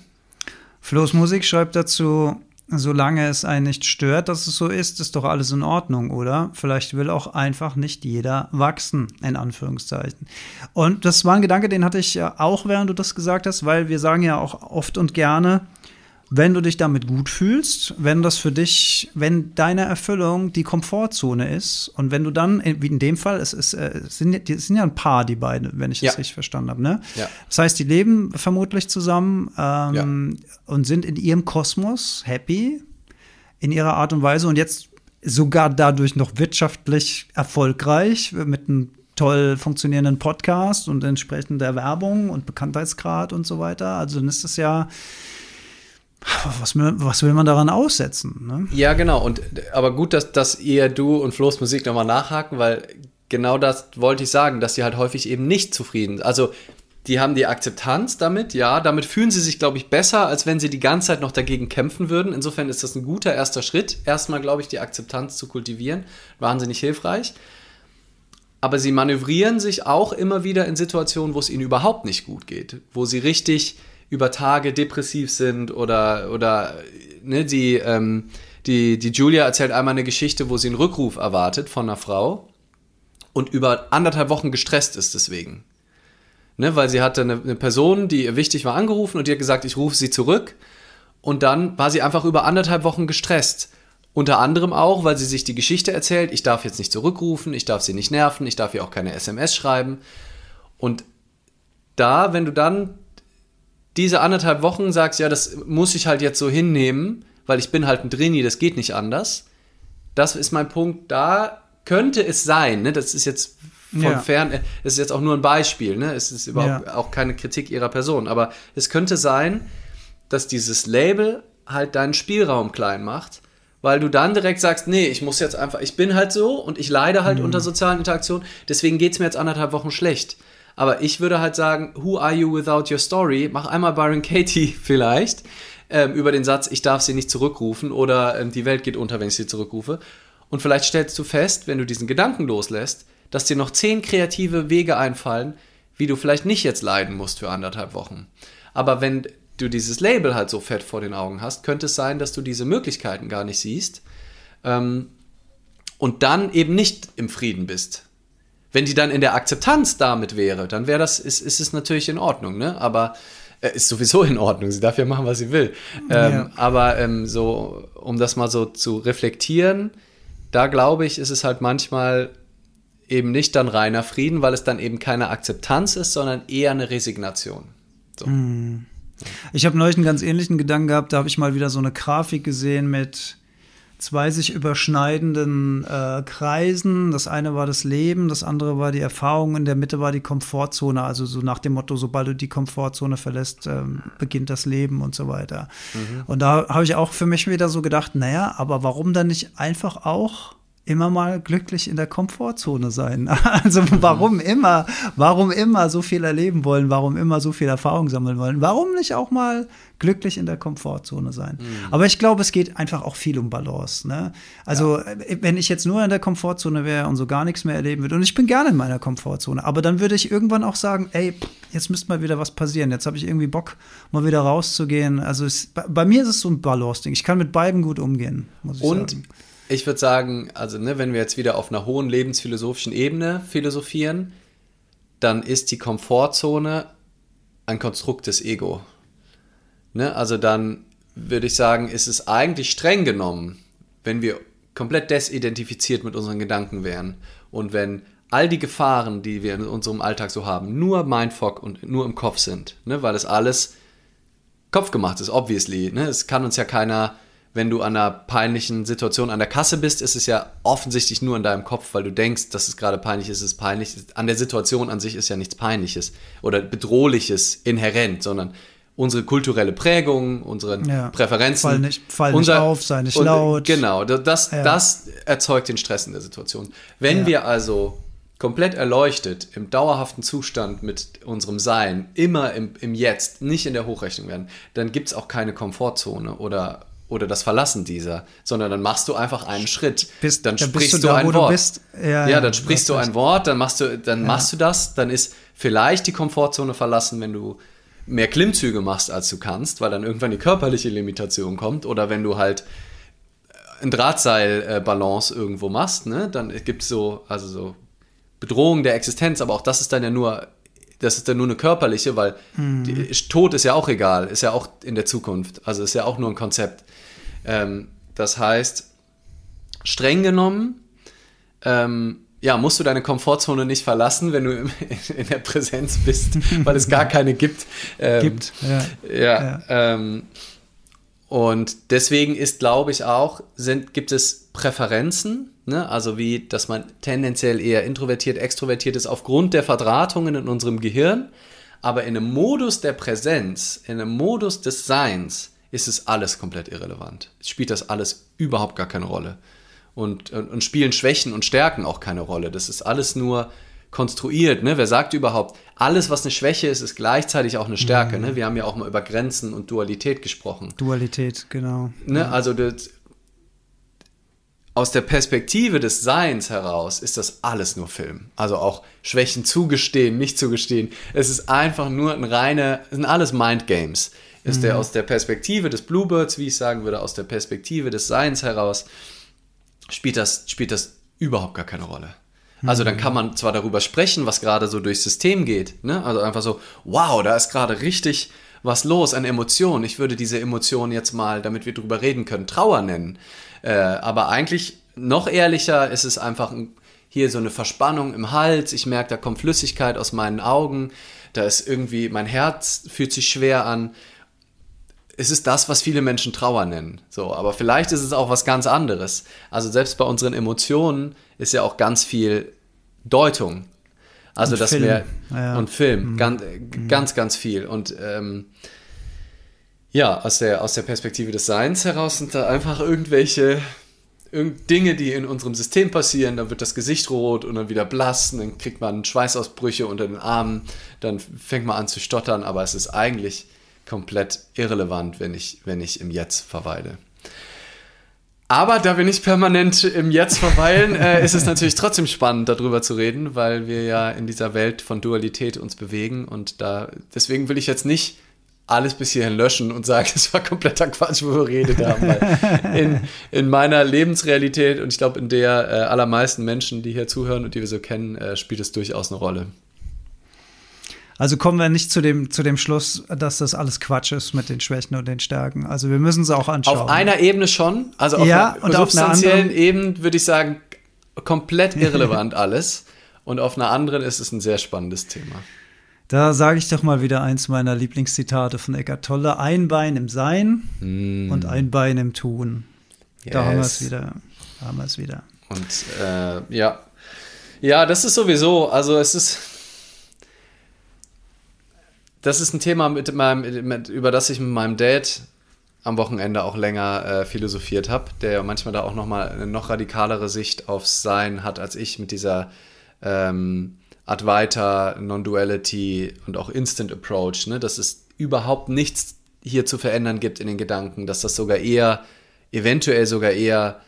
Flo's Musik schreibt dazu, solange es einen nicht stört, dass es so ist, ist doch alles in Ordnung, oder? Vielleicht will auch einfach nicht jeder wachsen, in Anführungszeichen. Und das war ein Gedanke, den hatte ich ja auch, während du das gesagt hast, weil wir sagen ja auch oft und gerne, wenn du dich damit gut fühlst, wenn das für dich, wenn deine Erfüllung die Komfortzone ist und wenn du dann, wie in dem Fall, es, ist, äh, es, sind, es sind ja ein Paar, die beiden, wenn ich das ja. richtig verstanden habe. Ne? Ja. Das heißt, die leben vermutlich zusammen ähm, ja. und sind in ihrem Kosmos happy in ihrer Art und Weise und jetzt sogar dadurch noch wirtschaftlich erfolgreich mit einem toll funktionierenden Podcast und entsprechender Werbung und Bekanntheitsgrad und so weiter. Also dann ist das ja was will, was will man daran aussetzen? Ne? Ja, genau. Und aber gut, dass, dass ihr, du und Flo's Musik nochmal nachhaken, weil genau das wollte ich sagen, dass sie halt häufig eben nicht zufrieden sind. Also die haben die Akzeptanz damit, ja, damit fühlen sie sich, glaube ich, besser, als wenn sie die ganze Zeit noch dagegen kämpfen würden. Insofern ist das ein guter erster Schritt, erstmal, glaube ich, die Akzeptanz zu kultivieren. Wahnsinnig hilfreich. Aber sie manövrieren sich auch immer wieder in Situationen, wo es ihnen überhaupt nicht gut geht, wo sie richtig über Tage depressiv sind oder, oder ne, die, ähm, die, die Julia erzählt einmal eine Geschichte, wo sie einen Rückruf erwartet von einer Frau und über anderthalb Wochen gestresst ist deswegen. Ne, weil sie hatte eine, eine Person, die ihr wichtig war, angerufen und hat gesagt, ich rufe sie zurück. Und dann war sie einfach über anderthalb Wochen gestresst. Unter anderem auch, weil sie sich die Geschichte erzählt, ich darf jetzt nicht zurückrufen, ich darf sie nicht nerven, ich darf ihr auch keine SMS schreiben. Und da, wenn du dann diese anderthalb Wochen sagst, ja, das muss ich halt jetzt so hinnehmen, weil ich bin halt ein Drini, das geht nicht anders. Das ist mein Punkt. Da könnte es sein, ne? das ist jetzt von ja. fern, es ist jetzt auch nur ein Beispiel, ne? es ist überhaupt ja. auch keine Kritik ihrer Person, aber es könnte sein, dass dieses Label halt deinen Spielraum klein macht, weil du dann direkt sagst, nee, ich muss jetzt einfach, ich bin halt so und ich leide halt mhm. unter sozialen Interaktionen, deswegen geht es mir jetzt anderthalb Wochen schlecht. Aber ich würde halt sagen, who are you without your story? Mach einmal Byron Katie [LAUGHS] vielleicht ähm, über den Satz, ich darf sie nicht zurückrufen oder ähm, die Welt geht unter, wenn ich sie zurückrufe. Und vielleicht stellst du fest, wenn du diesen Gedanken loslässt, dass dir noch zehn kreative Wege einfallen, wie du vielleicht nicht jetzt leiden musst für anderthalb Wochen. Aber wenn du dieses Label halt so fett vor den Augen hast, könnte es sein, dass du diese Möglichkeiten gar nicht siehst ähm, und dann eben nicht im Frieden bist wenn die dann in der Akzeptanz damit wäre, dann wäre das, ist, ist es natürlich in Ordnung, ne? Aber äh, ist sowieso in Ordnung. Sie darf ja machen, was sie will. Ähm, ja. Aber ähm, so, um das mal so zu reflektieren, da glaube ich, ist es halt manchmal eben nicht dann reiner Frieden, weil es dann eben keine Akzeptanz ist, sondern eher eine Resignation. So. Hm. Ich habe neulich einen ganz ähnlichen Gedanken gehabt, da habe ich mal wieder so eine Grafik gesehen mit zwei sich überschneidenden äh, Kreisen. Das eine war das Leben, das andere war die Erfahrung, in der Mitte war die Komfortzone. Also so nach dem Motto, sobald du die Komfortzone verlässt, ähm, beginnt das Leben und so weiter. Mhm. Und da habe ich auch für mich wieder so gedacht, naja, aber warum dann nicht einfach auch immer mal glücklich in der Komfortzone sein. [LAUGHS] Also warum immer, warum immer so viel erleben wollen, warum immer so viel Erfahrung sammeln wollen, warum nicht auch mal glücklich in der Komfortzone sein. Mhm. Aber ich glaube, es geht einfach auch viel um Balance. Ne? Also ja. Äh, wenn ich jetzt nur in der Komfortzone wäre und so gar nichts mehr erleben würde, und ich bin gerne in meiner Komfortzone, aber dann würde ich irgendwann auch sagen, ey, jetzt müsste mal wieder was passieren. Jetzt habe ich irgendwie Bock, mal wieder rauszugehen. Also es, bei, bei, mir ist es so ein Balance-Ding. Ich kann mit beiden gut umgehen, muss ich und sagen ich würde sagen, also ne, wenn wir jetzt wieder auf einer hohen lebensphilosophischen Ebene philosophieren, dann ist die Komfortzone ein Konstrukt des Ego. Ne? Also dann würde ich sagen, ist es eigentlich streng genommen, wenn wir komplett desidentifiziert mit unseren Gedanken wären und wenn all die Gefahren, die wir in unserem Alltag so haben, nur Mindfuck und nur im Kopf sind, ne? weil es alles kopfgemacht ist, obviously. Ne? Es kann uns ja keiner wenn du an einer peinlichen Situation an der Kasse bist, ist es ja offensichtlich nur in deinem Kopf, weil du denkst, dass es gerade peinlich ist, es ist peinlich. An der Situation an sich ist ja nichts Peinliches oder Bedrohliches inhärent, sondern unsere kulturelle Prägung, unsere ja. Präferenzen. Fall nicht, fall unser, nicht auf, sei nicht und, laut. Genau, das, ja. das erzeugt den Stress in der Situation. Wenn ja. wir also komplett erleuchtet, im dauerhaften Zustand mit unserem Sein, immer im, im Jetzt, nicht in der Hochrechnung werden, dann gibt es auch keine Komfortzone oder oder das Verlassen dieser, sondern dann machst du einfach einen Schritt. Bist, dann, dann sprichst du, da, ein Wort. Du ja, ja, dann sprichst du ein Wort, dann machst du, dann ja. machst du das, dann ist vielleicht die Komfortzone verlassen, wenn du mehr Klimmzüge machst, als du kannst, weil dann irgendwann die körperliche Limitation kommt oder wenn du halt ein Drahtseilbalance irgendwo machst, ne, dann gibt es so, also so Bedrohung der Existenz, aber auch das ist dann ja nur das ist dann nur eine körperliche, weil mhm. die, Tod ist ja auch egal, ist ja auch in der Zukunft. Also ist ja auch nur ein Konzept. Ähm, das heißt, streng genommen, ähm, ja, musst du deine Komfortzone nicht verlassen, wenn du [LAUGHS] in der Präsenz bist, weil es gar keine gibt. Ähm, gibt, ja. Ja, ja. Ähm, und deswegen ist, glaube ich, auch, sind, gibt es Präferenzen, ne? also wie, dass man tendenziell eher introvertiert, extrovertiert ist aufgrund der Verdrahtungen in unserem Gehirn, aber in einem Modus der Präsenz, in einem Modus des Seins, ist es alles komplett irrelevant. Spielt das alles überhaupt gar keine Rolle. Und, und, und spielen Schwächen und Stärken auch keine Rolle. Das ist alles nur konstruiert. Ne? Wer sagt überhaupt, alles, was eine Schwäche ist, ist gleichzeitig auch eine Stärke. Mhm. Ne? Wir haben ja auch mal über Grenzen und Dualität gesprochen. Dualität, genau. Ne? Ja. Also das, aus der Perspektive des Seins heraus ist das alles nur Film. Also auch Schwächen zugestehen, nicht zugestehen. Es ist einfach nur ein reine, es sind alles Mindgames ist mhm. der aus der Perspektive des Bluebirds, wie ich sagen würde, aus der Perspektive des Seins heraus, spielt das, spielt das überhaupt gar keine Rolle. Also dann mhm. kann man zwar darüber sprechen, was gerade so durchs System geht, ne? also einfach so, wow, da ist gerade richtig was los an Emotionen. Ich würde diese Emotion jetzt mal, damit wir drüber reden können, Trauer nennen. Äh, aber eigentlich noch ehrlicher ist es einfach hier so eine Verspannung im Hals. Ich merke, da kommt Flüssigkeit aus meinen Augen. Da ist irgendwie, mein Herz fühlt sich schwer an es ist das, was viele Menschen Trauer nennen. So, aber vielleicht ist es auch was ganz anderes. Also selbst bei unseren Emotionen ist ja auch ganz viel Deutung. Also und dass Film. wir ja. und Film, mhm. ganz, mhm. ganz, ganz viel. Und ähm, ja, aus der, aus der Perspektive des Seins heraus sind da einfach irgendwelche Dinge, die in unserem System passieren, dann wird das Gesicht rot und dann wieder blass, und dann kriegt man Schweißausbrüche unter den Armen, dann fängt man an zu stottern, aber es ist eigentlich komplett irrelevant, wenn ich, wenn ich im Jetzt verweile. Aber da wir nicht permanent im Jetzt verweilen, [LAUGHS] äh, ist es natürlich trotzdem spannend, darüber zu reden, weil wir ja in dieser Welt von Dualität uns bewegen und da, deswegen will ich jetzt nicht alles bis hierhin löschen und sagen, [LAUGHS] es war kompletter Quatsch, wo wir redet haben. Weil in, in meiner Lebensrealität und ich glaube in der äh, allermeisten Menschen, die hier zuhören und die wir so kennen, äh, spielt es durchaus eine Rolle. Also kommen wir nicht zu dem, zu dem Schluss, dass das alles Quatsch ist mit den Schwächen und den Stärken. Also wir müssen es auch anschauen. Auf einer Ebene schon, also auf Ja, einer und auf einer Ebene würde ich sagen, komplett [LAUGHS] irrelevant alles. Und auf einer anderen ist es ein sehr spannendes Thema. Da sage ich doch mal wieder eins meiner Lieblingszitate von Eckart Tolle. Ein Bein im Sein und ein Bein im Tun. Da haben wir es Yes. wieder. Da haben wir es wieder. Und äh, ja. Ja, das ist sowieso, also es ist. Das ist ein Thema, mit meinem, mit, über das ich mit meinem Dad am Wochenende auch länger äh, philosophiert habe, der ja manchmal da auch nochmal eine noch radikalere Sicht aufs Sein hat als ich mit dieser ähm, Advaita, Non-Duality und auch Instant Approach, ne? dass es überhaupt nichts hier zu verändern gibt in den Gedanken, dass das sogar eher, eventuell sogar eher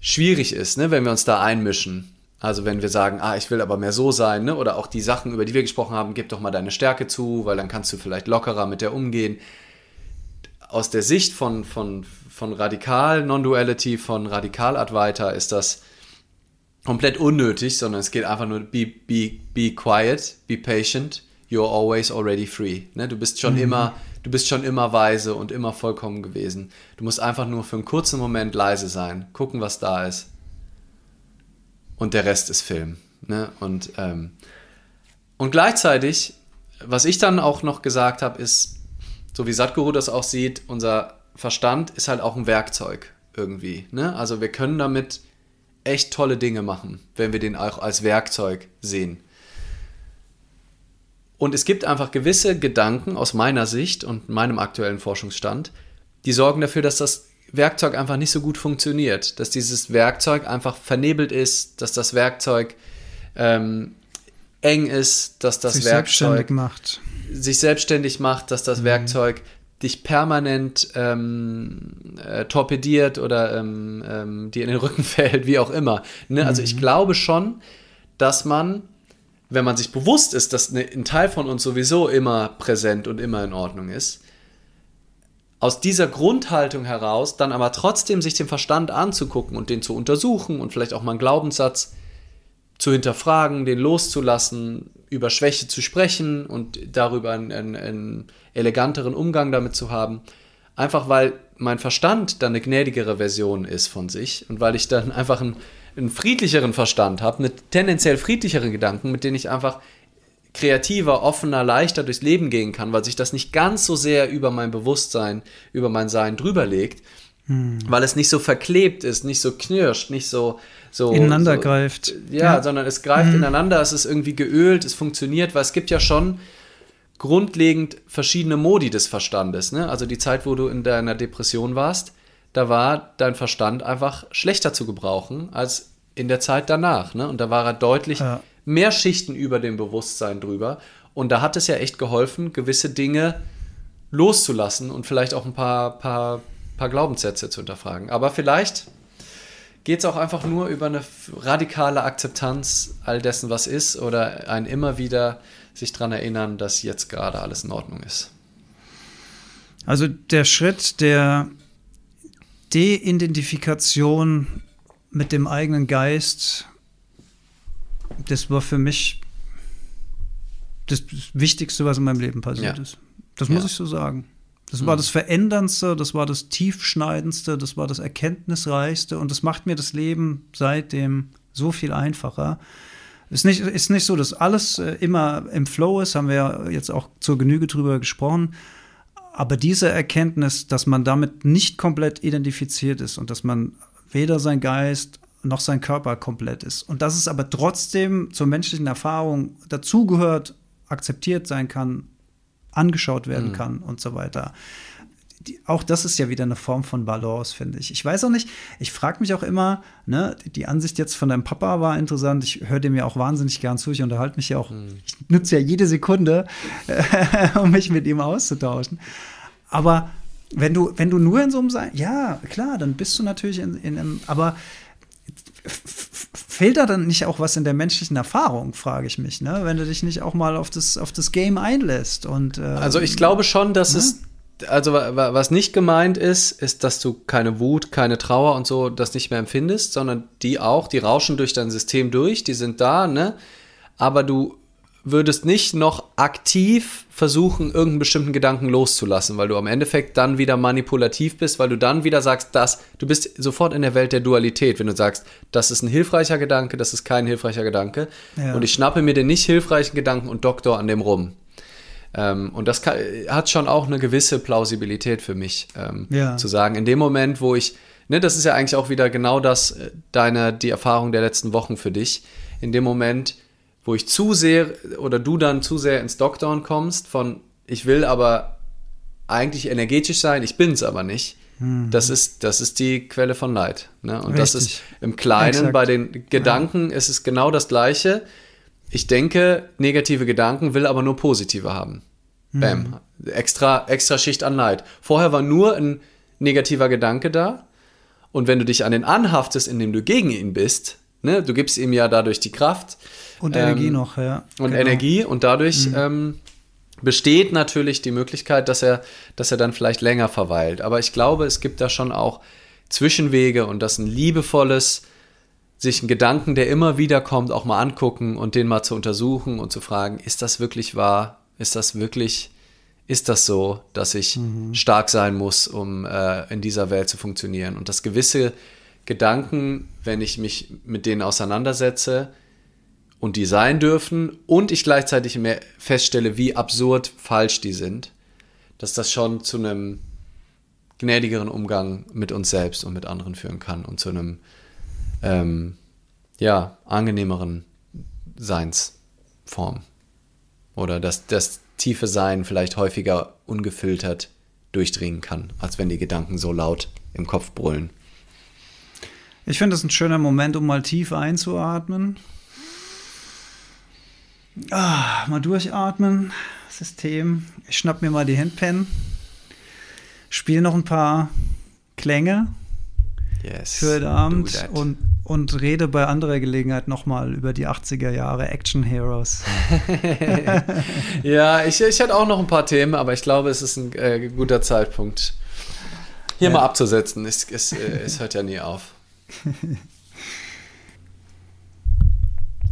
schwierig ist, ne, wenn wir uns da einmischen. Also wenn wir sagen, ah, ich will aber mehr so sein, ne? oder auch die Sachen, über die wir gesprochen haben, gib doch mal deine Stärke zu, weil dann kannst du vielleicht lockerer mit der umgehen. Aus der Sicht von, von, von Radikal Non-Duality, von Radikal Advaita ist das komplett unnötig, sondern es geht einfach nur be, be, be quiet, be patient, you're always already free. Ne? Du bist schon immer, du bist schon immer weise und immer vollkommen gewesen. Du musst einfach nur für einen kurzen Moment leise sein, gucken, was da ist. Und der Rest ist Film. Ne? Und, ähm, und gleichzeitig, was ich dann auch noch gesagt habe, ist, so wie Sadhguru das auch sieht, unser Verstand ist halt auch ein Werkzeug irgendwie. Ne? Also wir können damit echt tolle Dinge machen, wenn wir den auch als Werkzeug sehen. Und es gibt einfach gewisse Gedanken aus meiner Sicht und meinem aktuellen Forschungsstand, die sorgen dafür, dass das Werkzeug einfach nicht so gut funktioniert, dass dieses Werkzeug einfach vernebelt ist, dass das Werkzeug ähm, eng ist, dass das Sich Werkzeug selbstständig macht. sich selbstständig macht, dass Mhm. das Werkzeug dich permanent ähm, äh, torpediert oder ähm, ähm, dir in den Rücken [LAUGHS] fällt, wie auch immer. Ne? Also Mhm. ich glaube schon, dass man, wenn man sich bewusst ist, dass ne, ein Teil von uns sowieso immer präsent und immer in Ordnung ist, aus dieser Grundhaltung heraus dann aber trotzdem sich den Verstand anzugucken und den zu untersuchen und vielleicht auch mal einen Glaubenssatz zu hinterfragen, den loszulassen, über Schwäche zu sprechen und darüber einen, einen, einen eleganteren Umgang damit zu haben. Einfach weil mein Verstand dann eine gnädigere Version ist von sich und weil ich dann [LAUGHS] einfach einen, einen friedlicheren Verstand habe, eine tendenziell friedlichere Gedanken, mit denen ich einfach kreativer, offener, leichter durchs Leben gehen kann, weil sich das nicht ganz so sehr über mein Bewusstsein, über mein Sein drüber legt, weil es nicht so verklebt ist, nicht so knirscht, nicht so so Ineinander so, greift. Ja, Ja. sondern es greift ineinander, es ist irgendwie geölt, es funktioniert, weil es gibt ja schon grundlegend verschiedene Modi des Verstandes. Ne? Also die Zeit, wo du in deiner Depression warst, da war dein Verstand einfach schlechter zu gebrauchen als in der Zeit danach. Ne? Und da war er deutlich Ja. mehr Schichten über dem Bewusstsein drüber. Und da hat es ja echt geholfen, gewisse Dinge loszulassen und vielleicht auch ein paar, paar, paar Glaubenssätze zu hinterfragen. Aber vielleicht geht es auch einfach nur über eine radikale Akzeptanz all dessen, was ist, oder ein immer wieder sich daran erinnern, dass jetzt gerade alles in ist. Also der Schritt der De-Identifikation mit dem eigenen Geist, das war für mich das Wichtigste, was in meinem Leben passiert Ja. ist. Das muss Ja. ich so sagen. Das war das Veränderndste, das war das Tiefschneidendste, das war das Erkenntnisreichste und das macht mir das Leben seitdem so viel einfacher. Ist nicht, ist nicht so, dass alles äh, immer im Flow ist, haben wir ja jetzt auch zur Genüge drüber gesprochen. Aber diese Erkenntnis, dass man damit nicht komplett identifiziert ist und dass man weder sein Geist noch sein Körper komplett ist und dass es aber trotzdem zur menschlichen Erfahrung dazugehört, akzeptiert sein kann, angeschaut werden kann und so weiter. Die, auch das ist ja wieder eine Form von Balance, finde ich. Ich weiß auch nicht, ich frage mich auch immer, ne, die Ansicht jetzt von deinem Papa war interessant. Ich höre dem ja auch wahnsinnig gern zu. Ich unterhalte mich ja auch, ich nutze ja jede Sekunde, äh, [LAUGHS] um mich mit ihm auszutauschen. Aber wenn du, wenn du nur in so einem Sein, ja, klar, dann bist du natürlich in, in einem, aber fehlt da dann nicht auch was in der menschlichen Erfahrung, frage ich mich, ne? Wenn du dich nicht auch mal auf das, auf das Game einlässt und äh, Also ich glaube schon, dass ne? es, also wa- wa- was nicht gemeint ist, ist, dass du keine Wut, keine Trauer und so das nicht mehr empfindest, sondern die auch, die rauschen durch dein System durch, die sind da, ne? Aber du würdest nicht noch aktiv versuchen, irgendeinen bestimmten Gedanken loszulassen, weil du am Endeffekt dann wieder manipulativ bist, weil du dann wieder sagst, dass du bist sofort in der Welt der Dualität, wenn du sagst, das ist ein hilfreicher Gedanke, das ist kein hilfreicher Gedanke. Ja. Und ich schnappe mir den nicht hilfreichen Gedanken und doktor an dem rum. Ähm, und das kann, hat schon auch eine gewisse Plausibilität für mich, ähm, ja. zu sagen, in dem Moment, wo ich, ne, das ist ja eigentlich auch wieder genau das, äh, deine, die Erfahrung der letzten Wochen für dich, in dem Moment, wo ich zu sehr oder du dann zu sehr ins Dockdown kommst von ich will aber eigentlich energetisch sein, ich bin es aber nicht. Mhm. Das ist das ist die Quelle von Leid. Ne? Und Richtig. das ist im Kleinen Exakt. bei den Gedanken ja. ist es genau das Gleiche. Ich denke negative Gedanken, will aber nur positive haben. Mhm. Bam. Extra extra Schicht an Leid. Vorher war nur ein negativer Gedanke da. Und wenn du dich an den anhaftest, indem du gegen ihn bist, ne, du gibst ihm ja dadurch die Kraft, und ähm, Energie noch, ja. Und genau. Energie und dadurch mhm. ähm, besteht natürlich die Möglichkeit, dass er, dass er dann vielleicht länger verweilt. Aber ich glaube, es gibt da schon auch Zwischenwege und das ein liebevolles, sich einen Gedanken, der immer wieder kommt, auch mal angucken und den mal zu untersuchen und zu fragen, ist das wirklich wahr? Ist das wirklich, ist das so, dass ich mhm. stark sein muss, um äh, in dieser Welt zu funktionieren? Und dass gewisse Gedanken, wenn ich mich mit denen auseinandersetze, und die sein dürfen und ich gleichzeitig mehr feststelle, wie absurd falsch die sind, dass das schon zu einem gnädigeren Umgang mit uns selbst und mit anderen führen kann und zu einem ähm, ja, angenehmeren Seinsform. Oder dass das tiefe Sein vielleicht häufiger ungefiltert durchdringen kann, als wenn die Gedanken so laut im Kopf brüllen. Ich finde es ein schöner Moment, um mal tief einzuatmen Ah, mal durchatmen, System. Ich schnapp mir mal die Handpen, spiele noch ein paar Klänge yes, für den Abend und, und rede bei anderer Gelegenheit nochmal über die 80er Jahre Action Heroes. [LAUGHS] ja, ich, ich hätte auch noch ein paar Themen, aber ich glaube, es ist ein äh, guter Zeitpunkt, hier ja. mal abzusetzen. Es, es, äh, es hört ja nie auf.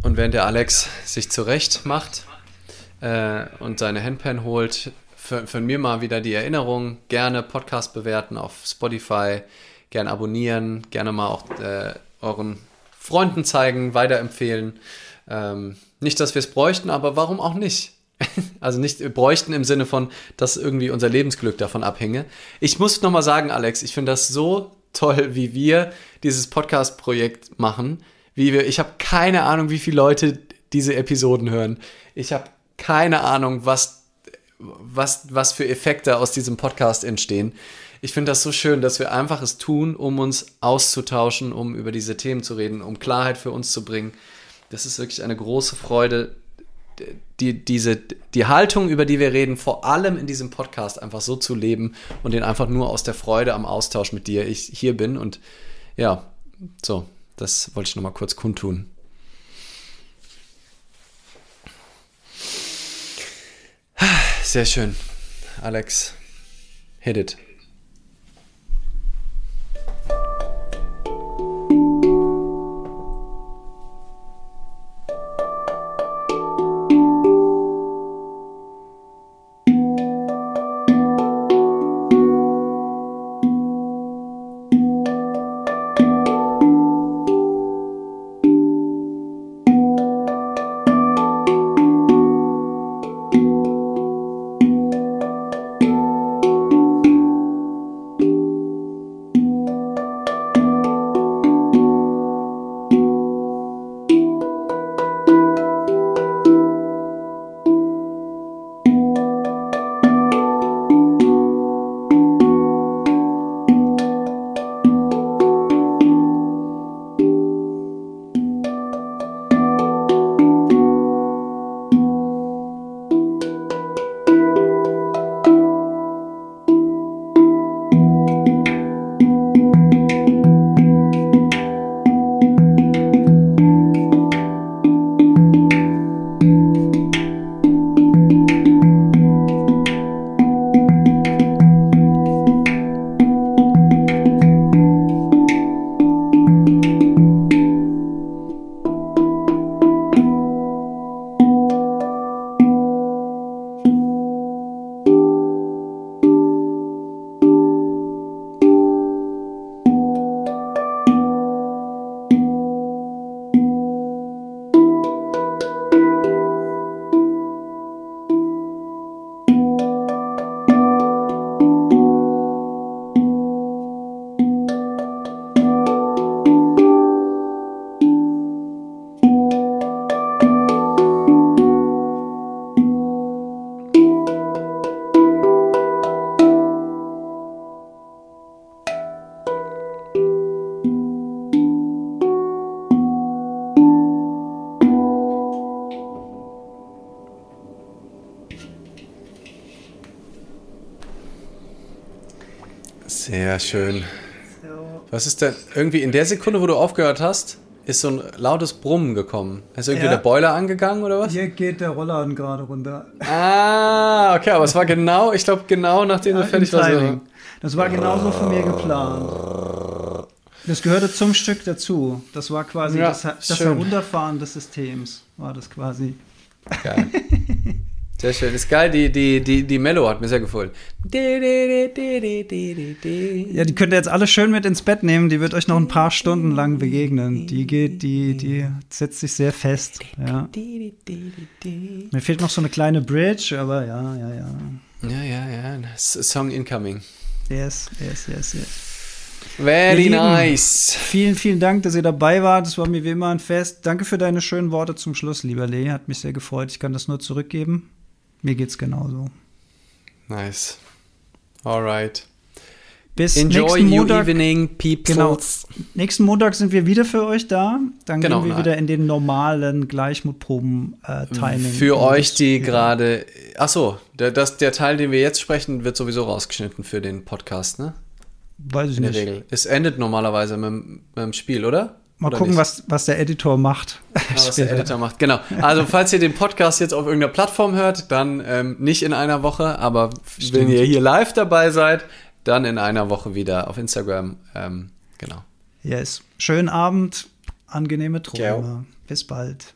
Und während der Alex sich zurecht macht äh, und seine Handpan holt, für mir mal wieder die Erinnerung, gerne Podcast bewerten auf Spotify, gerne abonnieren, gerne mal auch äh, euren Freunden zeigen, weiterempfehlen. Ähm, nicht, dass wir es bräuchten, aber warum auch nicht? [LAUGHS] Also nicht bräuchten im Sinne von, dass irgendwie unser Lebensglück davon abhänge. Ich muss nochmal sagen, Alex, ich finde das so toll, wie wir dieses Podcast-Projekt machen wie wir, ich habe keine Ahnung, wie viele Leute diese Episoden hören. Ich habe keine Ahnung, was, was, was für Effekte aus diesem Podcast entstehen. Ich finde das so schön, dass wir einfach es tun, um uns auszutauschen, um über diese Themen zu reden, um Klarheit für uns zu bringen. Das ist wirklich eine große Freude, die, diese, die Haltung, über die wir reden, vor allem in diesem Podcast einfach so zu leben und den einfach nur aus der Freude am Austausch mit dir ich hier bin. Und ja, so, das wollte ich nochmal kurz kundtun. Sehr schön. Alex, hit it. Sehr schön. Was ist denn irgendwie in der Sekunde, wo du aufgehört hast, ist so ein lautes Brummen gekommen. Ist irgendwie Ja. der Boiler angegangen oder was? Hier geht der Rollladen gerade runter. Ah, okay, aber es war genau, ich glaube genau nachdem du fertig warst. Das war genauso von mir geplant. Das gehörte zum Stück dazu. Das war quasi Ja, das, das. Herunterfahren des Systems. War das quasi. Geil. Sehr schön. Ist geil, die, die, die, die Mello hat mir sehr gefallen. Ja, die könnt ihr jetzt alle schön mit ins Bett nehmen. Die wird euch noch ein paar Stunden lang begegnen. Die geht, die, die setzt sich sehr fest. Ja. Mir fehlt noch so eine kleine Bridge, aber ja, ja, ja. Ja, ja, ja. Song incoming. Yes, yes, yes, yes. Very Lieben. nice. Vielen, vielen Dank, dass ihr dabei wart. Das war mir wie immer ein Fest. Danke für deine schönen Worte zum Schluss, lieber Lee. Hat mich sehr gefreut. Ich kann das nur zurückgeben. Mir geht's genauso. Nice. Alright. Bis Enjoy nächsten Montag. evening. Genau. Nächsten Montag sind wir wieder für euch da. Dann Genau, gehen wir nein. wieder in den normalen Gleichmutproben-Timing. Für euch, die gerade. Achso, der, das, der Teil, den wir jetzt sprechen, wird sowieso rausgeschnitten für den Podcast, ne? Weiß ich In der nicht. Regel. Es endet normalerweise mit, dem- mit dem Spiel, oder? Mal Oder gucken, nicht? was, was der Editor macht. [LAUGHS] Ah, was der. Editor macht. Genau. Also, falls ihr den Podcast jetzt auf irgendeiner Plattform hört, dann ähm, nicht in einer Woche, aber wenn ihr hier live dabei seid, dann in einer Woche wieder auf Instagram. Ähm, genau. Yes. Schönen Abend, angenehme Träume. Ciao. Bis bald.